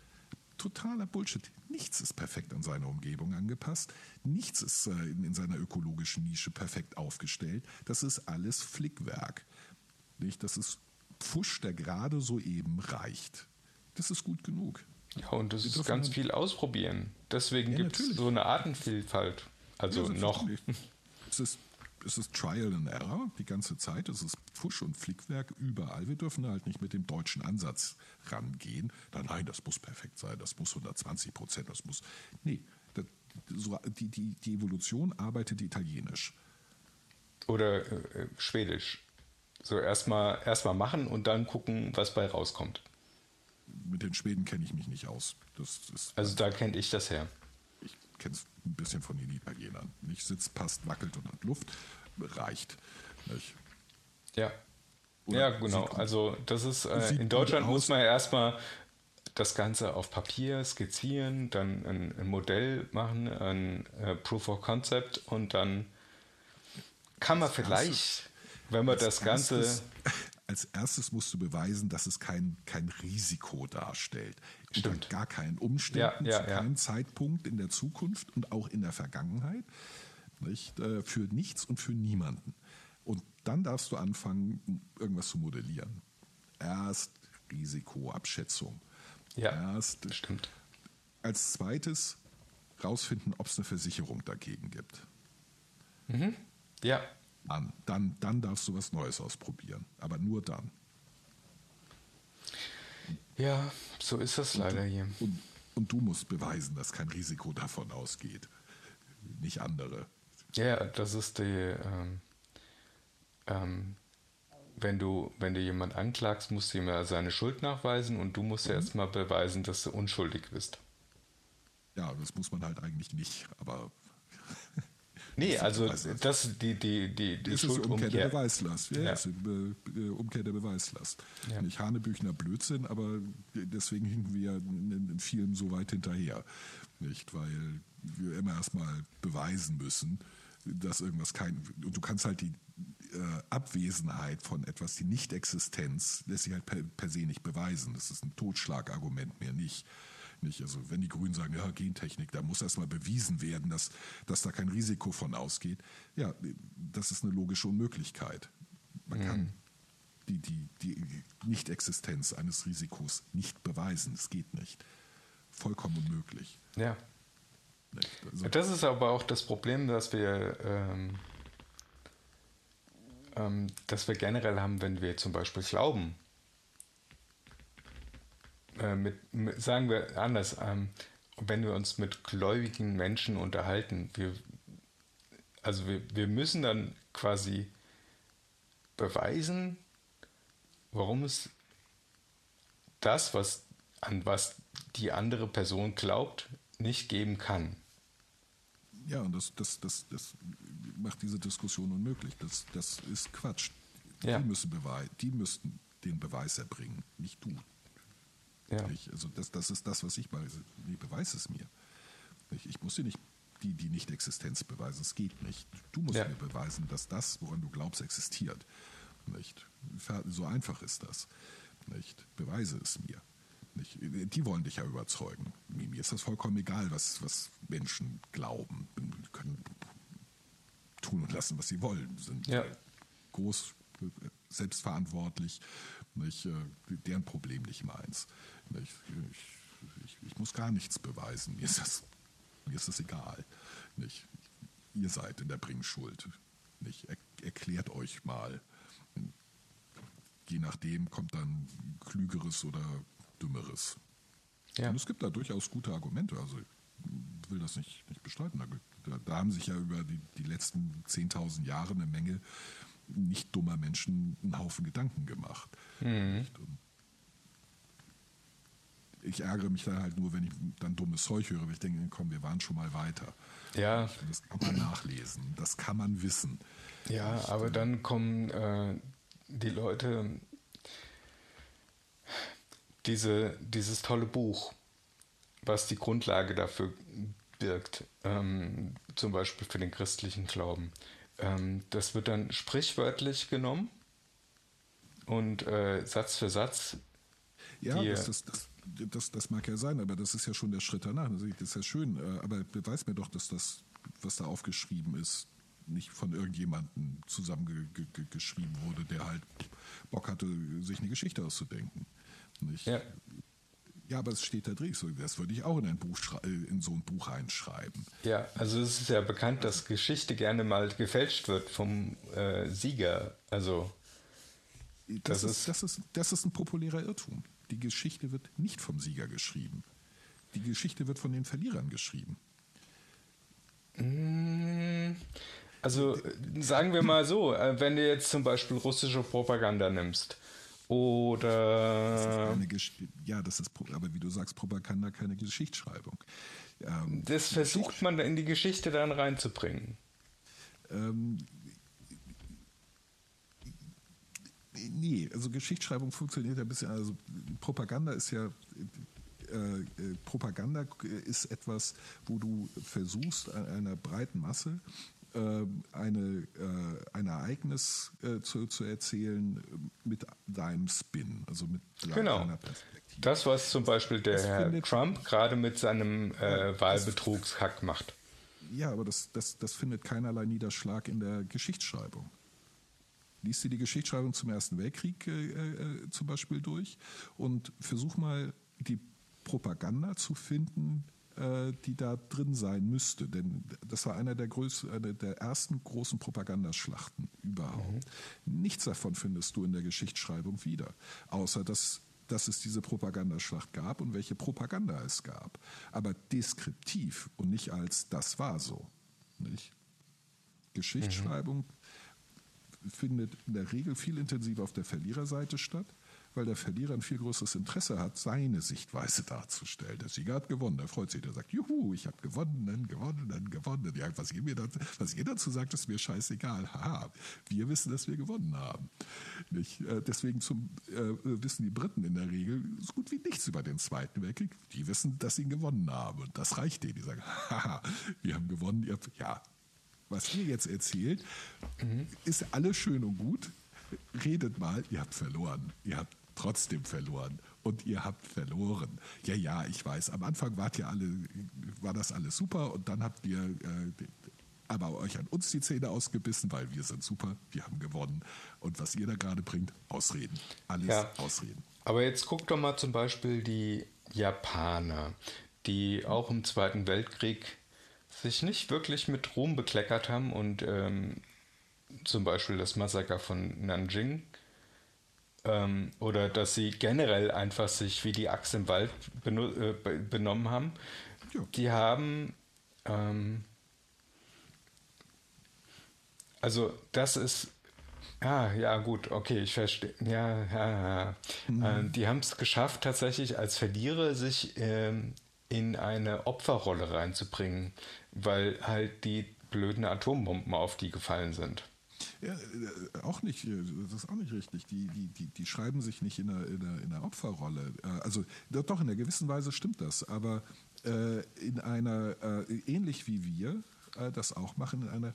Totaler Bullshit. Nichts ist perfekt an seine Umgebung angepasst. Nichts ist äh, in, in, seiner ökologischen Nische perfekt aufgestellt. Das ist alles Flickwerk. Nicht? Das ist Pfusch, der gerade so eben reicht. Das ist gut genug. Ja, und das ist ganz viel ausprobieren. Deswegen ja, gibt es so eine Artenvielfalt. Also ja, noch. [laughs] Es ist es ist Trial and Error die ganze Zeit. Es ist Pfusch und Flickwerk überall. Wir dürfen halt nicht mit dem deutschen Ansatz rangehen. Da, nein, das muss perfekt sein, das muss 120 Prozent, das muss. Nee, das, so, die, die, die Evolution arbeitet italienisch. Oder äh, schwedisch. So erstmal erst machen und dann gucken, was bei rauskommt. Mit den Schweden kenne ich mich nicht aus. also da kenne ich das her kenne es ein bisschen von den Italienern. Nicht sitzt, passt, wackelt und hat Luft, reicht. Nicht? Ja. Oder ja, genau. Also das ist äh, in Deutschland muss man ja erstmal das Ganze auf Papier skizzieren, dann ein, ein Modell machen, ein äh, Proof of Concept und dann kann man vielleicht, wenn man das Ganze erstes, als erstes musst du beweisen, dass es kein, kein Risiko darstellt. Stimmt. Unter gar keinen Umständen, ja, ja, zu keinem ja. Zeitpunkt in der Zukunft und auch in der Vergangenheit. Nicht? Äh, für nichts und für niemanden. Und dann darfst du anfangen, irgendwas zu modellieren. Erst Risikoabschätzung. Ja, Erst, stimmt. Als zweites rausfinden, ob es eine Versicherung dagegen gibt. Mhm. Ja, an. Dann, dann darfst du was Neues ausprobieren. Aber nur dann. Ja, so ist das leider und, hier. Und, und, du musst beweisen, dass kein Risiko davon ausgeht. Nicht andere. Ja, das ist die. Ähm, ähm, wenn du, wenn du jemand anklagst, musst du ihm ja seine Schuld nachweisen und du musst mhm. ja erstmal beweisen, dass du unschuldig bist. Ja, das muss man halt eigentlich nicht, aber Nee, also das die die die die ist die Umkehr der Beweislast. Ja, ja. Ist die äh, Umkehr der Beweislast. Ja. Nicht Hanebüchner Blödsinn, aber deswegen hinken wir in vielen so weit hinterher, nicht, weil wir immer erstmal beweisen müssen, dass irgendwas kein und du kannst halt die äh, Abwesenheit von etwas, die Nicht-Existenz, lässt sich halt per, per se nicht beweisen. Das ist ein Totschlagargument mehr nicht nicht. Also wenn die Grünen sagen, ja, Gentechnik, da muss erstmal bewiesen werden, dass, dass da kein Risiko von ausgeht. Ja, das ist eine logische Unmöglichkeit. Man mhm. kann die, die, die Nicht-Existenz eines Risikos nicht beweisen. Es geht nicht. Vollkommen unmöglich. Ja. Also, das ist aber auch das Problem, dass wir, ähm, ähm, dass wir generell haben, wenn wir zum Beispiel glauben, äh, mit, mit, sagen wir anders, ähm, wenn wir uns mit gläubigen Menschen unterhalten, wir, also wir, wir müssen dann quasi beweisen, warum es das, was an was die andere Person glaubt, nicht geben kann. Ja, und das, das, das, das macht diese Diskussion unmöglich. Das, das ist Quatsch. Ja. Die, müssen beweis, die müssten den Beweis erbringen, nicht du. Ja. Also das, das ist das, was ich weiß. Nee, beweis es mir. Ich muss dir nicht die, die Nicht-Existenz beweisen. Es geht nicht. Du musst ja. mir beweisen, dass das, woran du glaubst, existiert. Nicht? So einfach ist das. Nicht? Beweise es mir. Nicht? Die wollen dich ja überzeugen. Mir ist das vollkommen egal, was, was Menschen glauben. Die können tun und lassen, was sie wollen. Sind ja. groß, selbstverantwortlich. Nicht? Deren Problem nicht meins. Ich, ich ich, ich muss gar nichts beweisen. Mir ist das, mir ist das egal. Nicht? Ihr seid in der Bringschuld. Nicht? Er, erklärt euch mal. Je nachdem kommt dann klügeres oder dümmeres. Ja. Und es gibt da durchaus gute Argumente. Also ich will das nicht, nicht bestreiten. Da, da haben sich ja über die, die letzten 10.000 Jahre eine Menge nicht dummer Menschen einen Haufen Gedanken gemacht. Mhm. Ich ärgere mich dann halt nur, wenn ich dann dummes Zeug höre, weil ich denke, komm, wir waren schon mal weiter. Ja, Das kann man nachlesen, das kann man wissen. ja, aber dann kommen äh, die Leute, diese, dieses tolle Buch, was die Grundlage dafür birgt, ähm, zum Beispiel für den christlichen Glauben, ähm, das wird dann sprichwörtlich genommen und äh, Satz für Satz. Ja, das, das, das, das, das mag ja sein, aber das ist ja schon der Schritt danach. Das ist ja schön, äh, aber beweis mir doch, dass das, was da aufgeschrieben ist, nicht von irgendjemandem zusammengeschrieben wurde, der halt Bock hatte, sich eine Geschichte auszudenken. Nicht? Ja. Ja, aber es steht da drin. So, Das würde ich auch in ein Buch äh, in so ein Buch reinschreiben. Ja, also es ist ja bekannt, dass Geschichte gerne mal gefälscht wird vom äh, Sieger. Also Das, Das ist, ist- das, ist, das ist ein populärer Irrtum. Die Geschichte wird nicht vom Sieger geschrieben. Die Geschichte wird von den Verlierern geschrieben. Mm, Also äh, sagen wir mal so, äh, wenn du jetzt zum Beispiel russische Propaganda nimmst oder Gesch ja, das ist, aber wie du sagst, Propaganda keine Geschichtsschreibung. Ähm, das versucht man in die Geschichte dann reinzubringen. ähm, nee, also Geschichtsschreibung funktioniert ja ein bisschen, also Propaganda ist ja, äh, äh, Propaganda ist etwas, wo du versuchst, einer breiten Masse eine, äh, ein Ereignis äh, zu, zu erzählen äh, mit deinem Spin, also mit Genau. deiner Perspektive. Das, was zum Beispiel der Das Herr Trump gerade mit seinem äh, Wahlbetrugshack macht. Ja, aber das, das, das findet keinerlei Niederschlag in der Geschichtsschreibung. Lies dir die Geschichtsschreibung zum Ersten Weltkrieg äh, äh, zum Beispiel durch und versuch mal die Propaganda zu finden, äh, die da drin sein müsste. Denn das war einer der, größ eine der ersten großen Propagandaschlachten überhaupt. Nichts davon findest du in der Geschichtsschreibung wieder, außer dass dass es diese Propagandaschlacht gab und welche Propaganda es gab. Aber deskriptiv und nicht als das war so. Nicht? Geschichtsschreibung findet in der Regel viel intensiver auf der Verliererseite statt, weil der Verlierer ein viel größeres Interesse hat, seine Sichtweise darzustellen. Der Sieger hat gewonnen, der freut sich, der sagt, juhu, ich habe gewonnen, gewonnen, gewonnen. Ja, was, ihr mir dazu, was ihr dazu sagt, ist mir scheißegal. Haha, wir wissen, dass wir gewonnen haben. Nicht? Äh, Deswegen zum, äh, wissen die Briten in der Regel so gut wie nichts über den Zweiten Weltkrieg. Die wissen, dass sie ihn gewonnen haben. Und das reicht denen. Die sagen, haha, wir haben gewonnen. Ihr ja, was ihr jetzt erzählt, ist alles schön und gut. Redet mal, ihr habt verloren. Ihr habt trotzdem verloren. Und ihr habt verloren. Ja, ja, ich weiß. Am Anfang wart ihr alle, war das alles super und dann habt ihr äh, aber euch an uns die Zähne ausgebissen, weil wir sind super, wir haben gewonnen. Und was ihr da gerade bringt, Ausreden. Alles Ja. Ausreden. Aber jetzt guck doch mal zum Beispiel die Japaner, die auch im Zweiten Weltkrieg sich nicht wirklich mit Ruhm bekleckert haben und ähm, zum Beispiel das Massaker von Nanjing ähm, oder dass sie generell einfach sich wie die Axt im Wald äh, be- benommen haben. Ja. Die haben ähm, also das ist ja, ja, gut, okay, ich verstehe. Ja, ja, ja. Äh, die haben es geschafft, tatsächlich als Verlierer sich ähm, in eine Opferrolle reinzubringen, weil halt die blöden Atombomben auf die gefallen sind. Ja, äh, auch nicht, äh, das ist auch nicht richtig. Die, die, die, die schreiben sich nicht in einer, in einer, in einer Opferrolle. Äh, Also doch, in einer gewissen Weise stimmt das, aber äh, in einer, äh, ähnlich wie wir äh, das auch machen, in einer,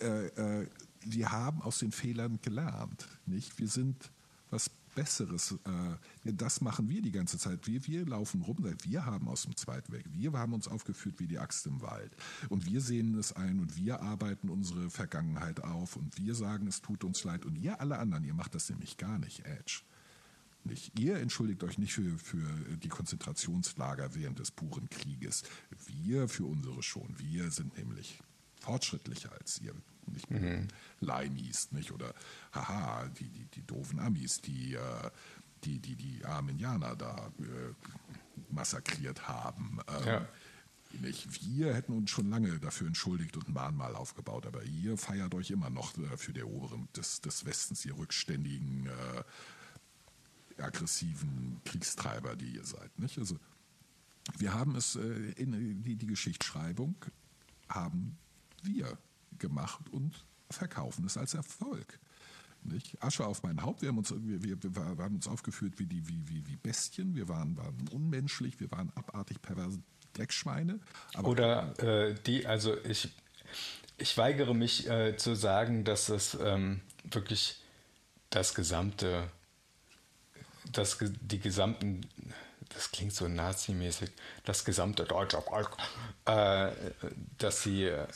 äh, äh, wir haben aus den Fehlern gelernt. Nicht? Wir sind was Besseres. Äh, das machen wir die ganze Zeit. Wir, wir laufen rum, wir haben aus dem Zweiten Weltkrieg, wir haben uns aufgeführt wie die Axt im Wald. Und wir sehen es ein und wir arbeiten unsere Vergangenheit auf und wir sagen, es tut uns leid. Und ihr alle anderen, ihr macht das nämlich gar nicht, Edge. Nicht. Ihr entschuldigt euch nicht für, für die Konzentrationslager während des puren Krieges. Wir für unsere schon. Wir sind nämlich fortschrittlicher als ihr. Nicht mhm. Limeys, nicht? Oder haha, die, die, die doofen Amis, die, äh, die, die, die Armenianer da äh, massakriert haben. Ähm, ja. Nicht? Wir hätten uns schon lange dafür entschuldigt und ein Mahnmal aufgebaut, aber ihr feiert euch immer noch äh, für die Eroberung des, des Westens, ihr rückständigen äh, aggressiven Kriegstreiber, die ihr seid. Nicht? Also wir haben es äh, in die, die Geschichtsschreibung haben wir gemacht und verkaufen es als Erfolg. Nicht? Asche auf mein Haupt. Wir haben uns, wir, wir, wir haben uns aufgeführt wie, die, wie, wie, wie Bestien. Wir waren, waren unmenschlich, wir waren abartig perverse Dreckschweine. Oder äh, die, also ich, ich weigere mich äh, zu sagen, dass das ähm, wirklich das gesamte das, die gesamten, das klingt so nazimäßig, das gesamte deutsche Volk, äh, dass sie, äh,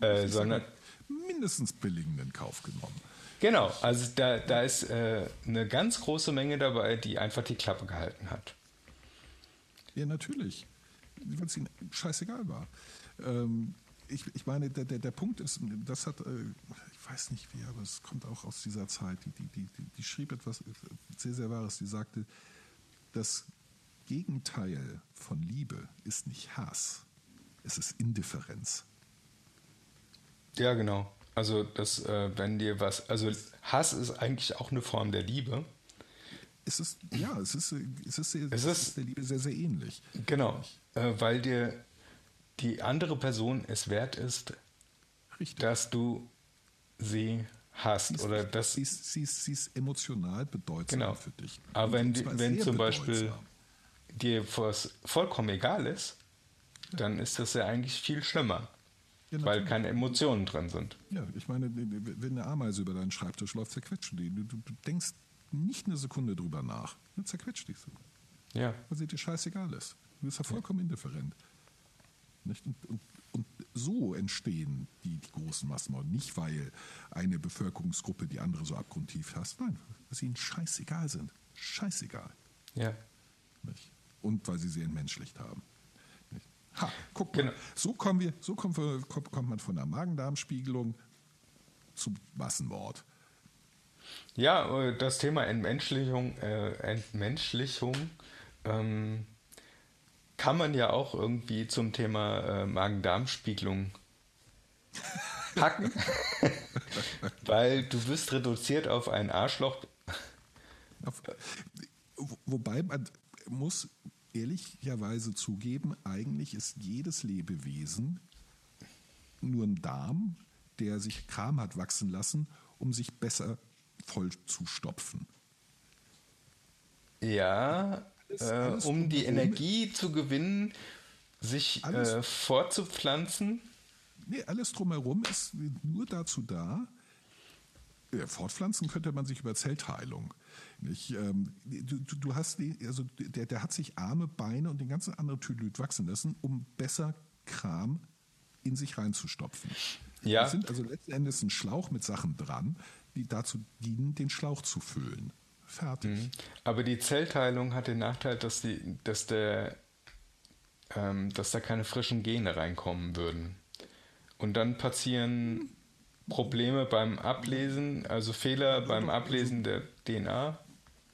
äh, sondern mindestens billigen in Kauf genommen. Genau, also da, da ist äh, eine ganz große Menge dabei, die einfach die Klappe gehalten hat. Ja, natürlich. Weil es ihnen scheißegal war. Ähm, ich, ich meine, der, der, der Punkt ist, das hat, äh, ich weiß nicht wie, aber es kommt auch aus dieser Zeit, die, die, die, die schrieb etwas sehr, sehr Wahres. Die sagte, das Gegenteil von Liebe ist nicht Hass, es ist Indifferenz. Ja, genau. Also, das, äh, wenn dir was, also Hass ist eigentlich auch eine Form der Liebe. Es ist, ja, es ist, es ist, sehr, es ist, ist der Liebe sehr, sehr ähnlich. Genau, äh, weil dir die andere Person es wert ist, Richtig. dass du sie hast. Sie oder das sie, ist, sie, ist, sie ist emotional bedeutsam genau. für dich. Aber wenn, wenn zum Beispiel dir was vollkommen egal ist, ja. dann ist das ja eigentlich viel schlimmer. Ja, weil keine Emotionen drin sind. Ja, ich meine, wenn eine Ameise über deinen Schreibtisch läuft, zerquetscht die. Du, du, denkst nicht eine Sekunde drüber nach. Dann zerquetscht dich so. Ja. Weil sie dir scheißegal ist. Du bist ja vollkommen indifferent. Nicht? Und, und, und, so entstehen die, die großen Massenmorde. Nicht, weil eine Bevölkerungsgruppe die andere so abgrundtief hasst. Nein, weil sie ihnen scheißegal sind. Scheißegal. Ja. Nicht? Und weil sie sie entmenschlicht haben. Ha, guck mal. Genau. So, kommen wir, so kommt, kommt man von der Magendarmspiegelung zum Massenmord. Ja, äh, das Thema Entmenschlichung, äh, Entmenschlichung ähm, kann man ja auch irgendwie zum Thema äh, Magen-Darm-Spiegelung [laughs] packen, [laughs] weil du bist reduziert auf ein Arschloch. Auf, wobei man muss ehrlicherweise zugeben, eigentlich ist jedes Lebewesen nur ein Darm, der sich Kram hat wachsen lassen, um sich besser voll zu stopfen. Ja, alles, alles äh, um die Energie zu gewinnen, sich alles, äh, fortzupflanzen? Nee, alles drumherum ist nur dazu da. Ja, fortpflanzen könnte man sich über Zellteilung. Nicht? Ähm, du, du, hast die, also der, der hat sich Arme, Beine und den ganzen anderen Tüdelüt wachsen lassen, um besser Kram in sich reinzustopfen. Ja. Das sind also letzten Endes ein Schlauch mit Sachen dran, die dazu dienen, den Schlauch zu füllen. Fertig. Mhm. Aber die Zellteilung hat den Nachteil, dass, die, dass, der, ähm, dass da keine frischen Gene reinkommen würden. Und dann passieren Probleme beim Ablesen, also Fehler beim Ablesen der DNA.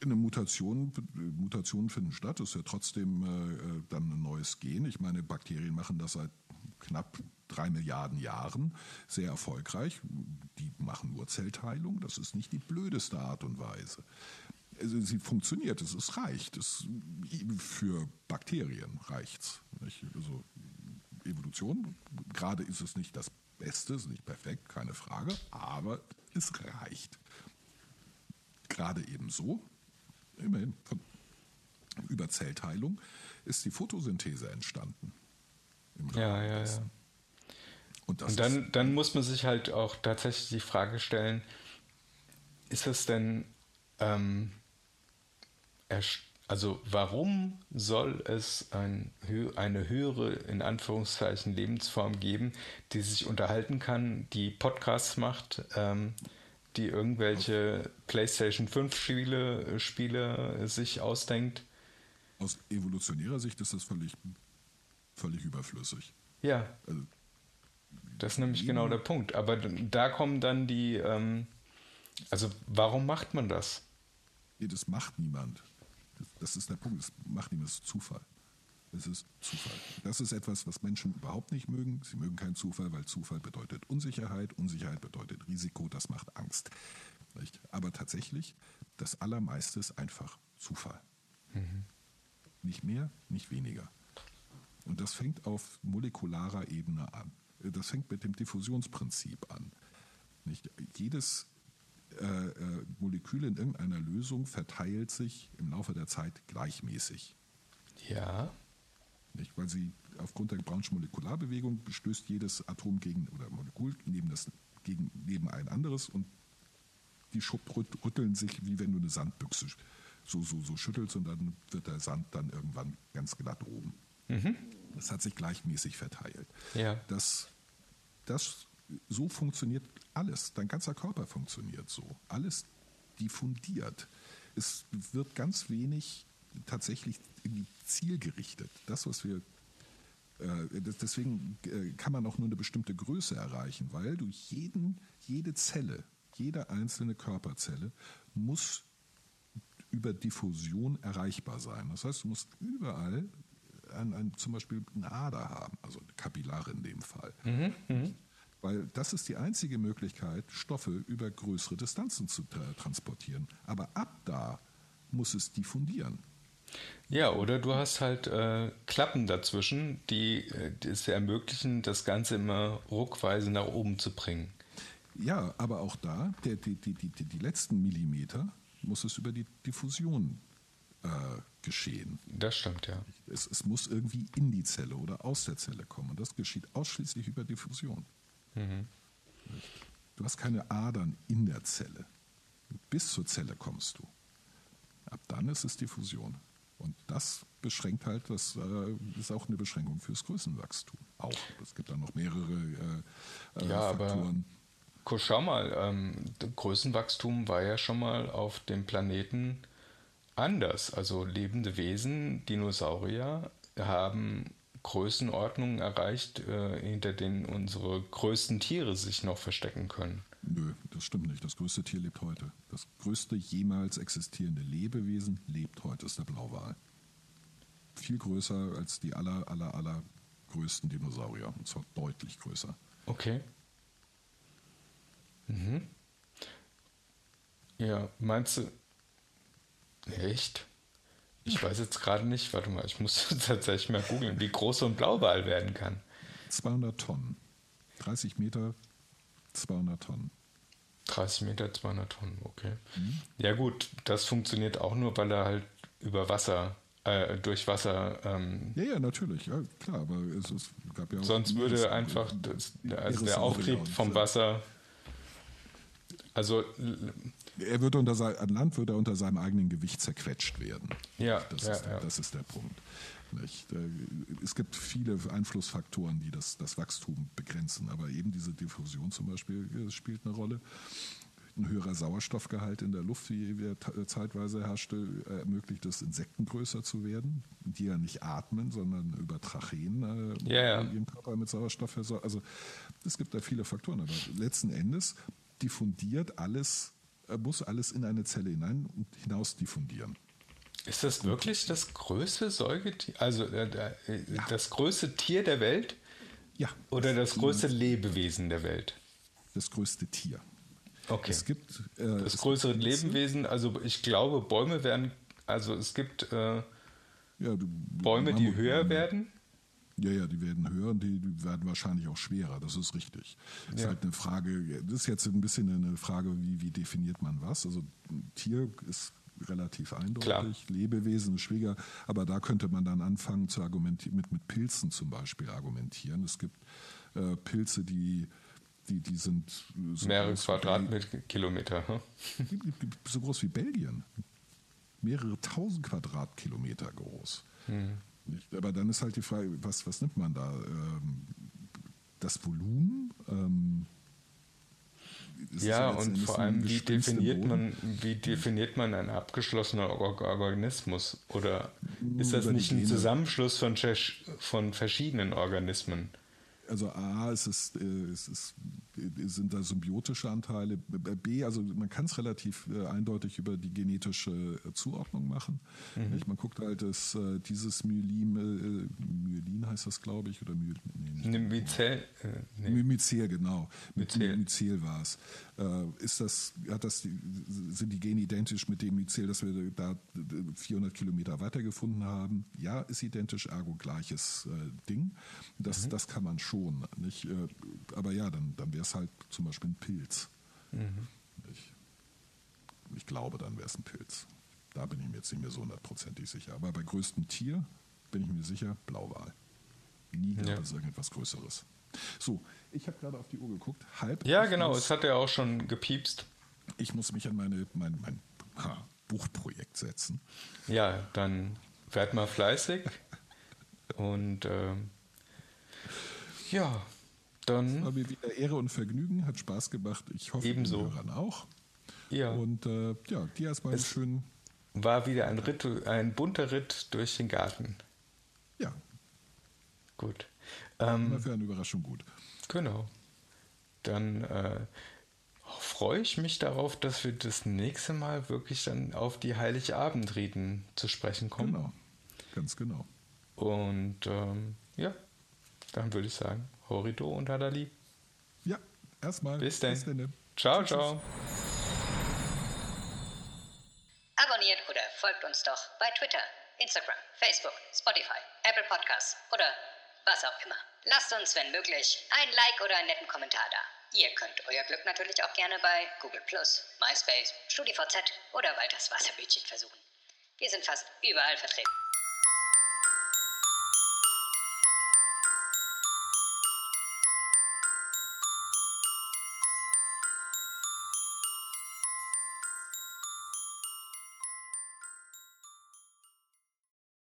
Eine Mutation, Mutationen finden statt, ist ja trotzdem äh, dann ein neues Gen. Ich meine, Bakterien machen das seit knapp drei Milliarden Jahren sehr erfolgreich. Die machen nur Zellteilung. Das ist nicht die blödeste Art und Weise. Also sie funktioniert, es ist reicht. Es, für Bakterien reicht's. Nicht? Also Evolution, gerade ist es nicht das Beste, ist nicht perfekt, keine Frage, aber es reicht. Gerade ebenso, immerhin von, über Zellteilung, ist die Photosynthese entstanden. ja, ja, ja. Und, Und dann, dann muss man sich halt auch tatsächlich die Frage stellen, ist es denn ähm, also warum soll es ein, eine höhere, in Anführungszeichen, Lebensform geben, die sich unterhalten kann, die Podcasts macht, ähm, die irgendwelche PlayStation 5 Spiele, Spiele sich ausdenkt. Aus evolutionärer Sicht ist das völlig, völlig überflüssig. Ja, Also, das ist nämlich genau der Punkt. Aber da kommen dann die, ähm, also warum macht man das? nee, das macht niemand. Das, ist der Punkt. Das macht niemand. Das Zufall. Es ist Zufall. Das ist etwas, was Menschen überhaupt nicht mögen. Sie mögen keinen Zufall, weil Zufall bedeutet Unsicherheit. Unsicherheit bedeutet Risiko. Das macht Angst. Nicht? Aber tatsächlich, das Allermeiste ist einfach Zufall. Nicht mehr, nicht weniger. Und das fängt auf molekularer Ebene an. Das fängt mit dem Diffusionsprinzip an. Nicht? Jedes Molekül in irgendeiner Lösung verteilt sich im Laufe der Zeit gleichmäßig. Ja. Nicht? Weil sie aufgrund der Brownschen Molekularbewegung stößt jedes Atom gegen oder Molekül neben, das, gegen, neben ein anderes und die rütteln sich, wie wenn du eine Sandbüchse so, so, so schüttelst und dann wird der Sand dann irgendwann ganz glatt oben. Das hat sich gleichmäßig verteilt. Ja. Das, das, so funktioniert alles. Dein ganzer Körper funktioniert so. Alles diffundiert. Es wird ganz wenig tatsächlich zielgerichtet. Das, was wir äh, Deswegen äh, kann man auch nur eine bestimmte Größe erreichen, weil du jeden, jede Zelle, jede einzelne Körperzelle muss über Diffusion erreichbar sein. Das heißt, du musst überall ein, ein, zum Beispiel eine Ader haben, also eine Kapillare in dem Fall. Weil das ist die einzige Möglichkeit, Stoffe über größere Distanzen zu tra transportieren. Aber ab da muss es diffundieren. Ja, oder du hast halt äh, Klappen dazwischen, die, äh, die es ermöglichen, das Ganze immer ruckweise nach oben zu bringen. Ja, aber auch da, der, die, die, die, die die letzten Millimeter muss es über die Diffusion äh, geschehen. Das stimmt, ja. Es, es muss irgendwie in die Zelle oder aus der Zelle kommen. Und das geschieht ausschließlich über Diffusion. Du hast keine Adern in der Zelle. Bis zur Zelle kommst du. Ab dann ist es Diffusion. Und das beschränkt halt, das äh, ist auch eine Beschränkung fürs Größenwachstum. Auch. Es gibt da noch mehrere äh, äh, Ja, aber- Faktoren. Guck, schau mal, ähm, Größenwachstum war ja schon mal auf dem Planeten anders. Also lebende Wesen, Dinosaurier, haben Größenordnungen erreicht, äh, hinter denen unsere größten Tiere sich noch verstecken können. Nö, das stimmt nicht. Das größte Tier lebt heute. Das größte jemals existierende Lebewesen lebt heute, ist der Blauwal. Viel größer als die aller, aller, aller größten Dinosaurier. Und zwar deutlich größer. Okay. Mhm. Ja, meinst du. Echt? Ich weiß jetzt gerade nicht, warte mal, ich muss [laughs] tatsächlich mal googeln, wie groß so ein Blauwal werden kann. 200 Tonnen. 30 Meter, 200 Tonnen. 30 Meter, 200 Tonnen, okay. Ja, gut, das funktioniert auch nur, weil er halt über Wasser, äh, durch Wasser, ähm, Ja, ja, natürlich. Ja, klar, aber es, es gab ja auch sonst würde Meeres- einfach das, also der Auftrieb vom äh, Wasser. Also, Er würde unter sein, an Land würde er unter seinem eigenen Gewicht zerquetscht werden. Ja, das, ja, ist, ja. das ist der Punkt. Nicht? Äh, Es gibt viele Einflussfaktoren, die das, das Wachstum begrenzen, aber eben diese Diffusion zum Beispiel äh, spielt eine Rolle. Ein höherer Sauerstoffgehalt in der Luft, wie wir t- zeitweise herrschte, äh, ermöglicht es, Insekten größer zu werden, die ja nicht atmen, sondern über Tracheen äh, ja. ihren Körper mit Sauerstoff versorgen. Also es gibt da viele Faktoren, aber letzten Endes diffundiert alles, muss alles in eine Zelle hinein und hinaus diffundieren. ist das wirklich das größte Säugetier, also äh, äh, das größte Tier der Welt Ja. oder das größte Lebewesen der Welt? Das größte Tier. Okay. Es gibt äh, Das größere gibt. Lebewesen, also ich glaube, Bäume werden, also es gibt äh, Ja, du, Bäume, die höher werden. Ja, ja, die werden höher und die, die werden wahrscheinlich auch schwerer, das ist richtig. Das ist Ja. halt eine Frage, das ist jetzt ein bisschen eine Frage, wie, wie definiert man was? Also ein Tier ist relativ eindeutig, Klar. Lebewesen ist schwieriger, aber da könnte man dann anfangen zu argumentieren, mit, mit Pilzen zum Beispiel argumentieren. Es gibt äh, Pilze, die, die, die sind so Mehrere Quadratkilometer. hm? so groß wie Belgien. Mehrere tausend Quadratkilometer groß. Nicht? Aber dann ist halt die Frage, was, was nimmt man da? Ähm, das Volumen? Ähm, Ja, und vor allem, wie definiert Boden. man, wie definiert man einen abgeschlossenen Or Organismus? Oder ist das nicht ein. Zusammenschluss von, von verschiedenen Organismen? Also A, es, ist, äh, es ist, äh, sind da symbiotische Anteile. B, also man kann es relativ äh, eindeutig über die genetische Zuordnung machen. Mhm. Man guckt halt, dass dieses Myelin, Myelin heißt das, glaube ich, oder Myelin, nee, Myzel, äh, nee. My- Myzel, genau. Myzel. Myzel war es. Äh, ist das, hat das sind die Gene identisch mit dem Myzel, das wir da 400 Kilometer weiter gefunden haben? Ja, ist identisch, ergo gleiches äh, Ding. Das, das kann man schon. Nicht? Äh, aber ja, dann, dann wäre es halt zum Beispiel ein Pilz. Ich, ich glaube, dann wäre es ein Pilz. Da bin ich mir jetzt nicht mehr so hundertprozentig sicher. Aber bei größtem Tier bin ich mir sicher, Blauwal. Nie gab Ja. es irgendetwas Größeres. So, ich habe gerade auf die Uhr geguckt. Halb. Ja, genau, muss- es hat ja auch schon gepiepst. Ich muss mich an meine, mein, mein ha, Buchprojekt setzen. Ja, dann werd mal fleißig. Und ähm, ja, dann War mir wieder Ehre und Vergnügen, hat Spaß gemacht. Ich hoffe, Ebenso. den Hörern auch. ja, Und äh, ja, dir erstmal einen Es- schönen, war wieder ein, Ritt, ein bunter Ritt durch den Garten. ja, Gut. Ähm, für eine Überraschung gut. Genau. Dann äh, freue ich mich darauf, dass wir das nächste Mal wirklich dann auf die Heiligabendriten zu sprechen kommen. Genau, ganz genau. Und ähm, ja, dann würde ich sagen, Horido und Hadali. Ja, erstmal. Bis dann. denn. Ciao, ciao. Abonniert oder folgt uns doch bei Twitter, Instagram, Facebook, Spotify, Apple Podcasts oder was auch immer. Lasst uns, wenn möglich, ein Like oder einen netten Kommentar da. Ihr könnt euer Glück natürlich auch gerne bei Google MySpace, StudiVZ oder Walters Wasserbütchen versuchen. Wir sind fast überall vertreten.